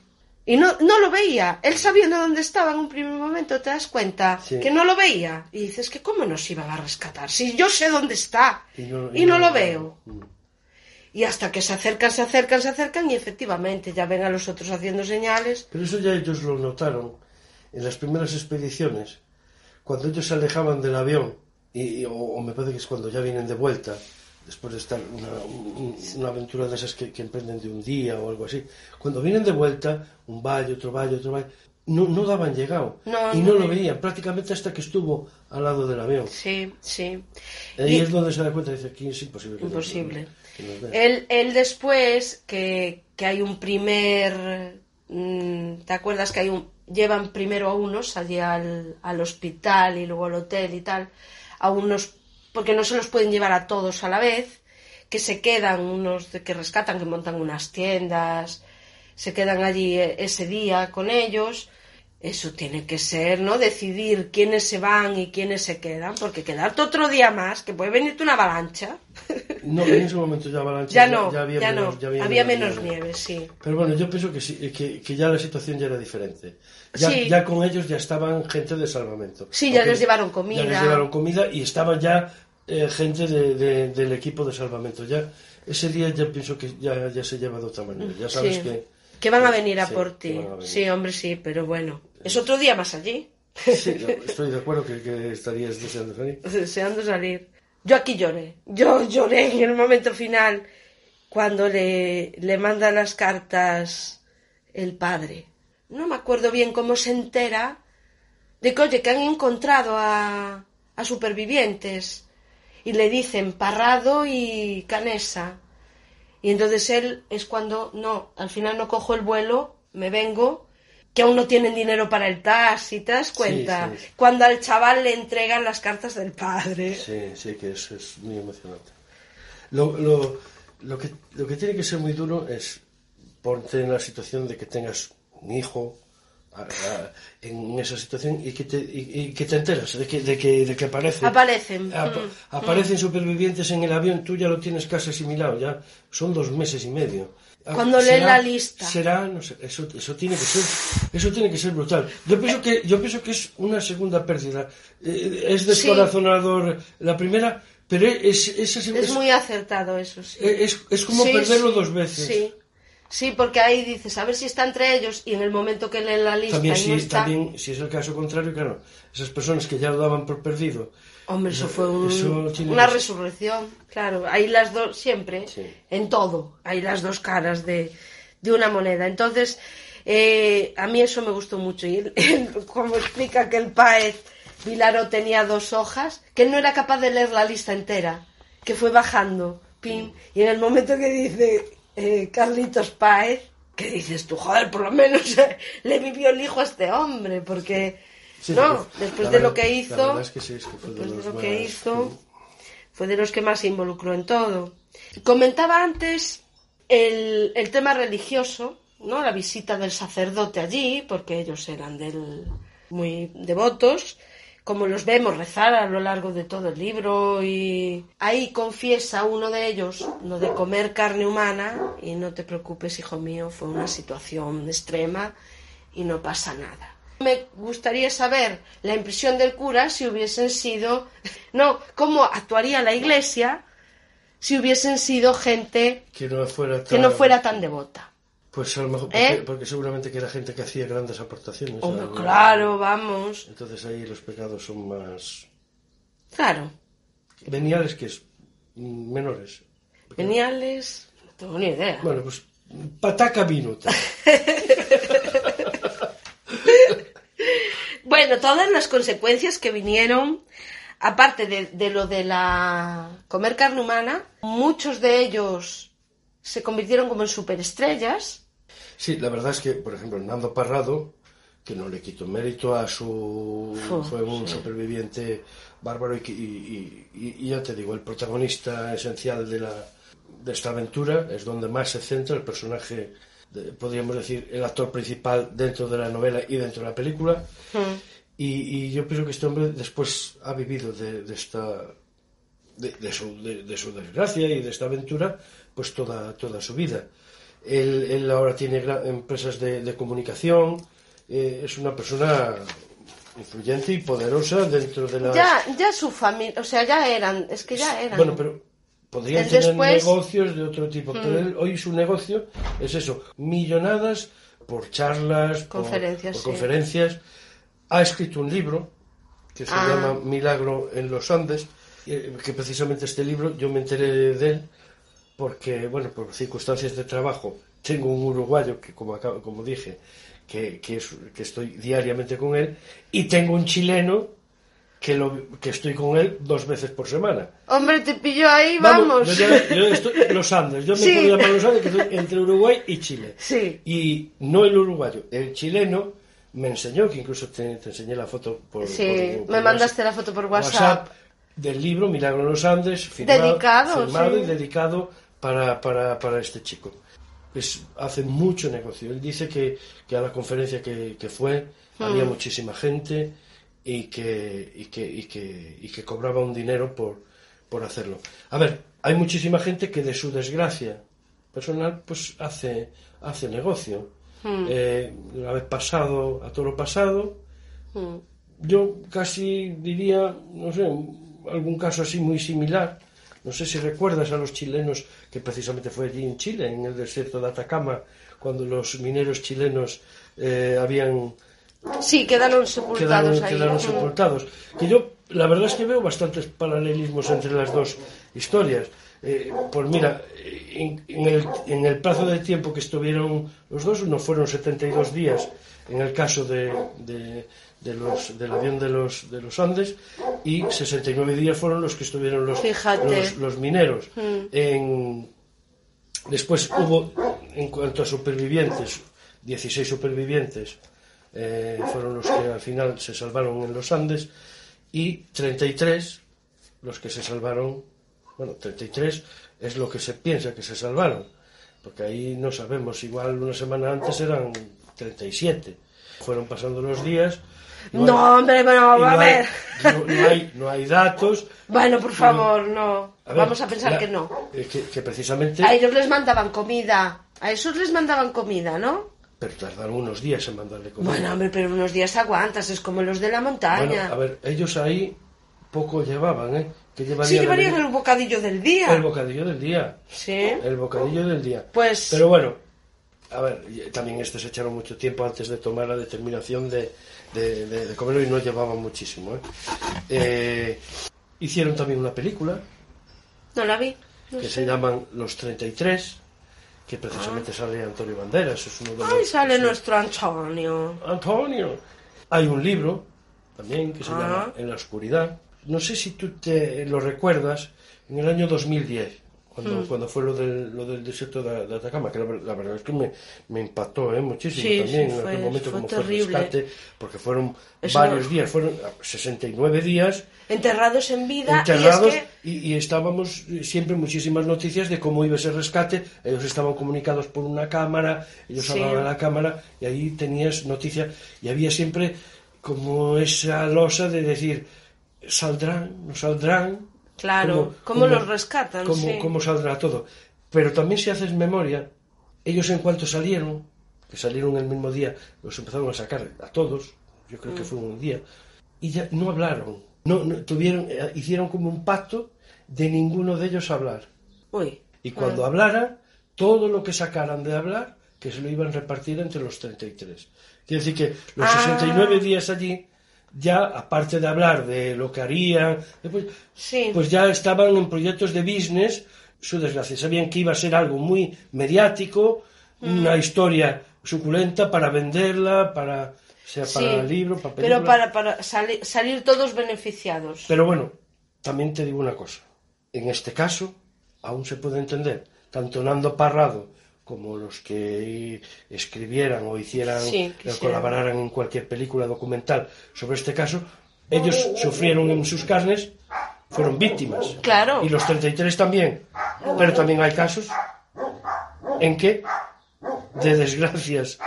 Y no, no lo veía. Él sabiendo dónde estaba en un primer momento, te das cuenta Sí. que no lo veía. Y dices que cómo nos iban a rescatar. Si yo sé dónde está Y no, y no lo veo. Mm. Y hasta que se acercan, se acercan, se acercan y efectivamente ya ven a los otros haciendo señales. Pero eso ya ellos lo notaron en las primeras expediciones, cuando ellos se alejaban del avión, y, y- o, o me parece que es cuando ya vienen de vuelta, después de estar una, un- una aventura de esas que, que emprenden de un día o algo así. Cuando vienen de vuelta, un valle, otro valle, otro valle, no, no daban llegado. No, y no no lo ve- veían, prácticamente hasta que estuvo al lado del avión. Sí, sí. Ahí Y- es donde se da cuenta dice, aquí es imposible. que nos- Imposible. que nos vean". Él, él después, que, que hay un primer... mm, ¿Te acuerdas que hay un... Llevan primero a unos allí al, al hospital y luego al hotel y tal, a unos... Porque no se los pueden llevar a todos a la vez, que se quedan unos que rescatan, que montan unas tiendas, se quedan allí eh, ese día con ellos. Eso tiene que ser, ¿no? Decidir quiénes se van y quiénes se quedan, porque quedarte otro día más, que puede venirte una avalancha. No, en ese momento ya avalancha, Ya no, ya, había no, menos- ya había, menos nieve, sí. Pero bueno, yo pienso que, sí, que, que ya la situación ya era diferente. Ya, Sí. ya con ellos ya estaban gente de salvamento. Sí, ya les llevaron comida. Ya les llevaron comida y estaba ya eh, gente de- de- del equipo de salvamento. Ya ese día ya pienso que ya, ya se lleva de otra manera. Ya sabes Sí. que... Que van a venir a Sí, por ti. Sí, hombre, sí, pero bueno. Es otro día más allí. Sí, no, estoy de acuerdo que, que estarías deseando salir. Deseando salir. Yo aquí lloré. Yo lloré en el momento final cuando le, le manda las cartas el padre. No me acuerdo bien cómo se entera de que, oye, que han encontrado a, a supervivientes. Y le dicen Parrado y Canesa. Y entonces él es cuando, no, al final no cojo el vuelo, me vengo, que aún no tienen dinero para el taxi, ¿te das cuenta? sí. Cuando al chaval le entregan las cartas del padre. Sí, sí, que es, es muy emocionante. Lo, lo, lo, que, lo que tiene que ser muy duro es ponte en la situación de que tengas un hijo a- a- en esa situación y que te, y, y que te enteras de que, de que, de que aparece. Aparecen. Ap- Mm, aparecen supervivientes en el avión, tú ya lo tienes casi asimilado, ya son dos meses y medio. Ah, Cuando leen la lista. Será, no sé, eso, eso tiene que ser, eso tiene que ser brutal. Yo pienso que, yo pienso que es una segunda pérdida. Eh, es descorazonador la primera, pero es, es, es, Es muy acertado eso, sí. es, es como Sí, perderlo sí, dos veces. Sí. Sí, porque ahí dices, a ver si está entre ellos y en el momento que leen la lista También, y si, no está... también, si es el caso contrario, claro, esas personas que ya lo daban por perdido, Hombre, eso fue un- Eso una resurrección, claro. Hay las dos, siempre, Sí. en todo, hay las dos caras de, de una moneda. Entonces, eh, a mí eso me gustó mucho. Y él- él, como explica que el Paez Vilaro tenía dos hojas, que él no era capaz de leer la lista entera, que fue bajando, pin, y en el momento que dice eh, Carlitos Paez, que dices tú, joder, por lo menos le vivió el hijo a este hombre, porque Sí, ¿no? Después de lo que hizo, La verdad es que sí, es que fue de después de los lo más- que hizo, fue de los que más se involucró en todo. Comentaba antes el, el tema religioso, ¿no? La visita del sacerdote allí, porque ellos eran del, muy devotos, como los vemos rezar a lo largo de todo el libro y ahí confiesa uno de ellos lo de comer carne humana y no te preocupes hijo mío fue una situación extrema y no pasa nada me gustaría saber la impresión del cura si hubiesen sido no cómo actuaría la iglesia si hubiesen sido gente Que no fuera que no fuera tan devota Pues a lo mejor, porque, ¿Eh? porque seguramente que era gente que hacía grandes aportaciones. Hombre, claro vamos Entonces ahí los pecados son más claro veniales que es menores. veniales no tengo ni idea Bueno, pues pataca minuta. Bueno, todas las consecuencias que vinieron, aparte de, de lo de la comer carne humana, muchos de ellos se convirtieron como en superestrellas. Sí, la verdad es que, por ejemplo, Nando Parrado, que no le quito mérito a su... Fu, fue un superviviente bárbaro y, y- y- y ya te digo, el protagonista esencial de, la, de esta aventura es donde más se centra el personaje, podríamos decir, el actor principal dentro de la novela y dentro de la película. Y, y yo pienso que este hombre después ha vivido de, de esta de, de su, de- su desgracia y de esta aventura pues toda, toda su vida. Él, él ahora tiene gra- empresas de, de comunicación, eh, es una persona influyente y poderosa dentro de la... Ya, ya su familia, o sea, ya eran, es que ya eran. Bueno, pero podrían El tener después- Mm. negocios de otro tipo, pero él, hoy su negocio es eso, millonadas por charlas, por- Conferencias, por sí. conferencias. Ha escrito un libro que se Ah. llama Milagro en los Andes, eh, que precisamente este libro yo me enteré de él porque, bueno, por circunstancias de trabajo, tengo un uruguayo que, como, acabo- como dije, que, que, es- que estoy diariamente con él, y tengo un chileno que, lo, que estoy con él dos veces por semana. Hombre, te pilló ahí, vamos. yo, yo estoy los Andes, yo me Sí. puedo llamar los Andes, que estoy entre Uruguay y Chile. Sí. Y no el uruguayo, el chileno me enseñó, que incluso te, te enseñé la foto por, Sí, por- por me mandaste la foto por WhatsApp. del libro Milagro en los Andes, firmado, Dedicado, firmado sí. y dedicado para, para, para este chico. Es, hace mucho negocio. Él dice que, que a la conferencia que, que fue había Hmm. muchísima gente y que, y que, y que, y que cobraba un dinero por, por hacerlo. A ver, hay muchísima gente que de su desgracia personal pues hace, hace negocio. Hmm. Eh, vez pasado, a toro pasado, Mm. yo casi diría, no sé, algún caso así muy similar. No sé si recuerdas a los chilenos, que precisamente fue allí en Chile, en el desierto de Atacama, cuando los mineros chilenos eh, habían Sí, quedaron sepultados quedaron, ahí. quedaron Mm. sepultados. Que yo, la verdad es que veo bastantes paralelismos entre las dos historias. Eh, pues mira, en, en el, en el plazo de tiempo que estuvieron los dos, uno fueron 72 días en el caso de, de- de los, del avión de los, de los Andes y 69 días fueron los que estuvieron los, los, los mineros. En, Después hubo, en cuanto a supervivientes, 16 supervivientes eh, fueron los que al final se salvaron en los Andes y 33 los que se salvaron, bueno, 33 es lo que se piensa que se salvaron, porque ahí no sabemos, igual una semana antes eran 37. Fueron pasando los días. No, hay- hombre, bueno, y a no hay- ver. no- no hay, no hay datos. Bueno, por favor, no. A ver, Vamos a pensar la- que no. eh, Que, que precisamente. A ellos les mandaban comida. A esos les mandaban comida, ¿no? Pero tardaron unos días en mandarle comida. Bueno, hombre, pero unos días aguantas, es como los de la Bueno, montaña. a ver, ellos ahí poco llevaban, ¿eh? Que llevarían sí, llevarían el, el bocadillo del día. el bocadillo del día. Sí. El bocadillo del día. Pues- Pero bueno, a ver, y- también estos echaron mucho tiempo antes de tomar la determinación de, de, de- de comerlo y no llevaban muchísimo, ¿eh? Eh, Hicieron también una película No la vi. No que sé. se llaman Los 33, que precisamente sale Antonio Banderas, es uno de los... Ay, sale sí. nuestro Antonio. Antonio. Hay un libro también que se Ah. llama En la oscuridad. No sé si tú te lo recuerdas, en el año 2010, cuando, cuando fue lo del, lo del desierto de, de Atacama, que la, la verdad es que me, me impactó ¿eh? muchísimo Sí, también sí, en fue- aquel momento fue como terrible. fue el rescate, porque fueron Eso- varios días, fueron 69 días Enterrados en vida enterrados y es que y, y estábamos eh, siempre muchísimas noticias de cómo iba ese rescate, ellos estaban comunicados por una cámara, ellos Sí. hablaban a la cámara y ahí tenías noticias y había siempre como esa losa de decir saldrán, no saldrán, Claro, ¿cómo los rescatan? cómo, Sí. cómo saldrá todo. Pero también si haces memoria, ellos en cuanto salieron, que salieron el mismo día, los empezaron a sacar a todos, yo creo que fue un día, y ya no hablaron, no, no- tuvieron, eh, hicieron como un pacto de ninguno de ellos hablar. Uy. Y cuando hablaran, todo lo que sacaran de hablar, que se lo iban a repartir entre los 33. Quiere decir que los Ah. 69 días allí, ya aparte de hablar de lo que harían, después, Sí. pues ya estaban en proyectos de business, su desgracia. Sabían que iba a ser algo muy mediático, Mm. una historia suculenta para venderla, para sea para Sí, libro, para película. Pero para, para sali- salir todos beneficiados. Pero bueno, también te digo una cosa. En este caso, aún se puede entender, tanto Nando Parrado como los que escribieran o hicieran, Sí, o colaboraran en cualquier película documental sobre este caso, ellos sufrieron en sus carnes, fueron víctimas. Claro. Y los 33 también. Pero también hay casos en que, de desgracias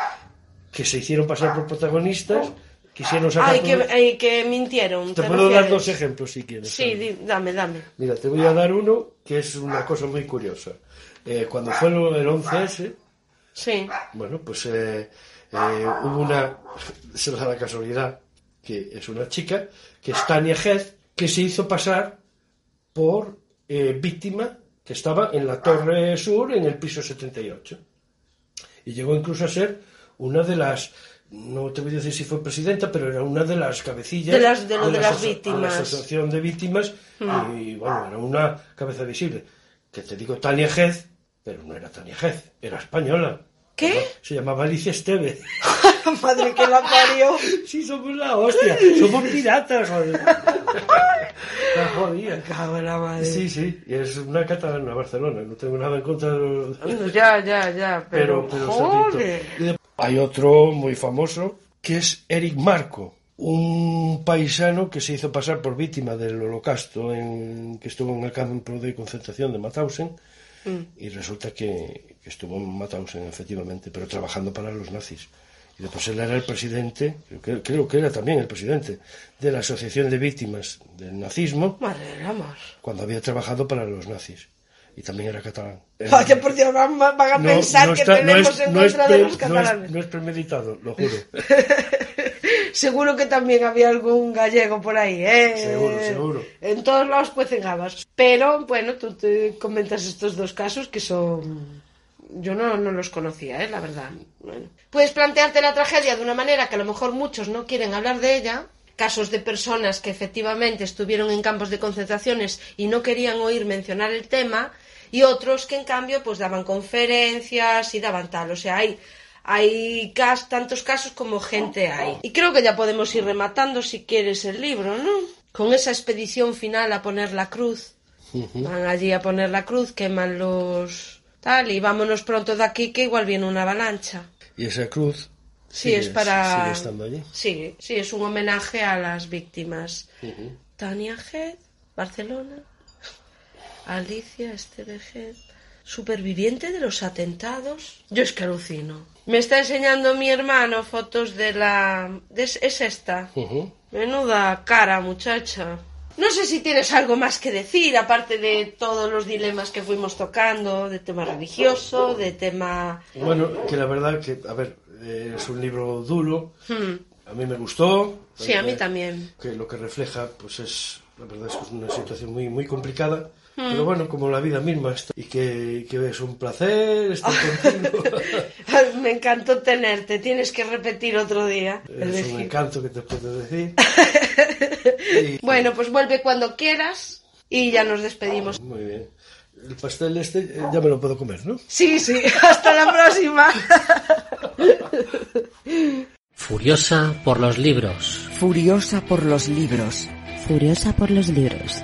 que se hicieron pasar por protagonistas, quisieron sacar... Ay, que, provecho- ay, que mintieron. te ¿te puedo dar dos ejemplos si quieres. Sí, di- dame, dame. Mira, te voy a dar uno que es una cosa muy curiosa. Eh, cuando fue el 11S, Sí. bueno, pues eh, eh, hubo una, se da la casualidad, que es una chica, que es Tania Head, que se hizo pasar por víctima que estaba en la Torre Sur, en el piso 78. Y llegó incluso a ser una de las, no te voy a decir si fue presidenta, pero era una de las cabecillas De las- de lo de la las víctimas. Mm. la asociación de víctimas y bueno, era una cabeza visible. Que te digo Tania Head, pero no era Tania Head, era española. ¿Qué? Se llamaba Alicia Esteve. Madre que la parió. Sí, somos la hostia. Somos piratas, joder. La jodía. Cago en la madre. Sí, sí. Y es una catalana Barcelona. No tengo nada en contra de los... Ya, ya, ya. Pero, Pero, pero joder. Hay otro muy famoso que es Eric Marco, un paisano que se hizo pasar por víctima del holocausto, en, que estuvo en el campo de concentración de Mauthausen, y resulta que, que estuvo en Mauthausen, efectivamente, pero trabajando para los nazis. Y después él era el presidente, creo que, creo que era también el presidente de la Asociación de Víctimas del Nazismo, Madre cuando había trabajado para los nazis. Y también era catalán. Vaya, por Dios, van, a No, pensar no que está- no tenemos es- en no es contra de los no es- catalanes. No es, premeditado, lo juro. Seguro que también había algún gallego por ahí, ¿eh? Seguro, seguro. En todos lados cuecen habas. Pero, bueno, tú te comentas estos dos casos que son... Yo no, no los conocía, ¿eh? La verdad. Bueno. Puedes plantearte la tragedia de una manera que a lo mejor muchos no quieren hablar de ella. Casos de personas que efectivamente estuvieron en campos de concentraciones y no querían oír mencionar el tema. Y otros que, en cambio, pues daban conferencias y daban tal. O sea, hay hay cas- tantos casos como gente hay. Y creo que ya podemos ir rematando si quieres el libro, ¿no? Con esa expedición final a poner la cruz. Van allí a poner la cruz, queman los tal y vámonos pronto de aquí que igual viene una avalancha. Y esa cruz Sí, es para... sigue estando allí. Sí, sí, es un homenaje a las víctimas. Tania Head, Barcelona. Alicia Esteve Head. Superviviente de los atentados. Yo es que alucino. Me está enseñando mi hermano fotos de la... de- Es esta. Ujú. Menuda cara, muchacha. No sé si tienes algo más que decir, aparte de todos los dilemas que fuimos tocando, de tema religioso, de tema... Bueno, que la verdad que, a ver, eh, es un libro duro. A mí me gustó. Hmm. Sí, a mí también. Que lo que refleja, pues es, la verdad es que es una situación muy, muy complicada. Pero bueno, como la vida misma. esto- Y que, que es un placer estar contigo. Me encantó tenerte, tienes que repetir otro día. es un encanto que te puedo decir. Y- Bueno, pues vuelve cuando quieras y ya nos despedimos. Muy bien. El pastel este eh, ya me lo puedo comer, ¿no? Sí, sí, hasta la próxima. Furiosa por los libros. Furiosa por los libros. Furiosa por los libros.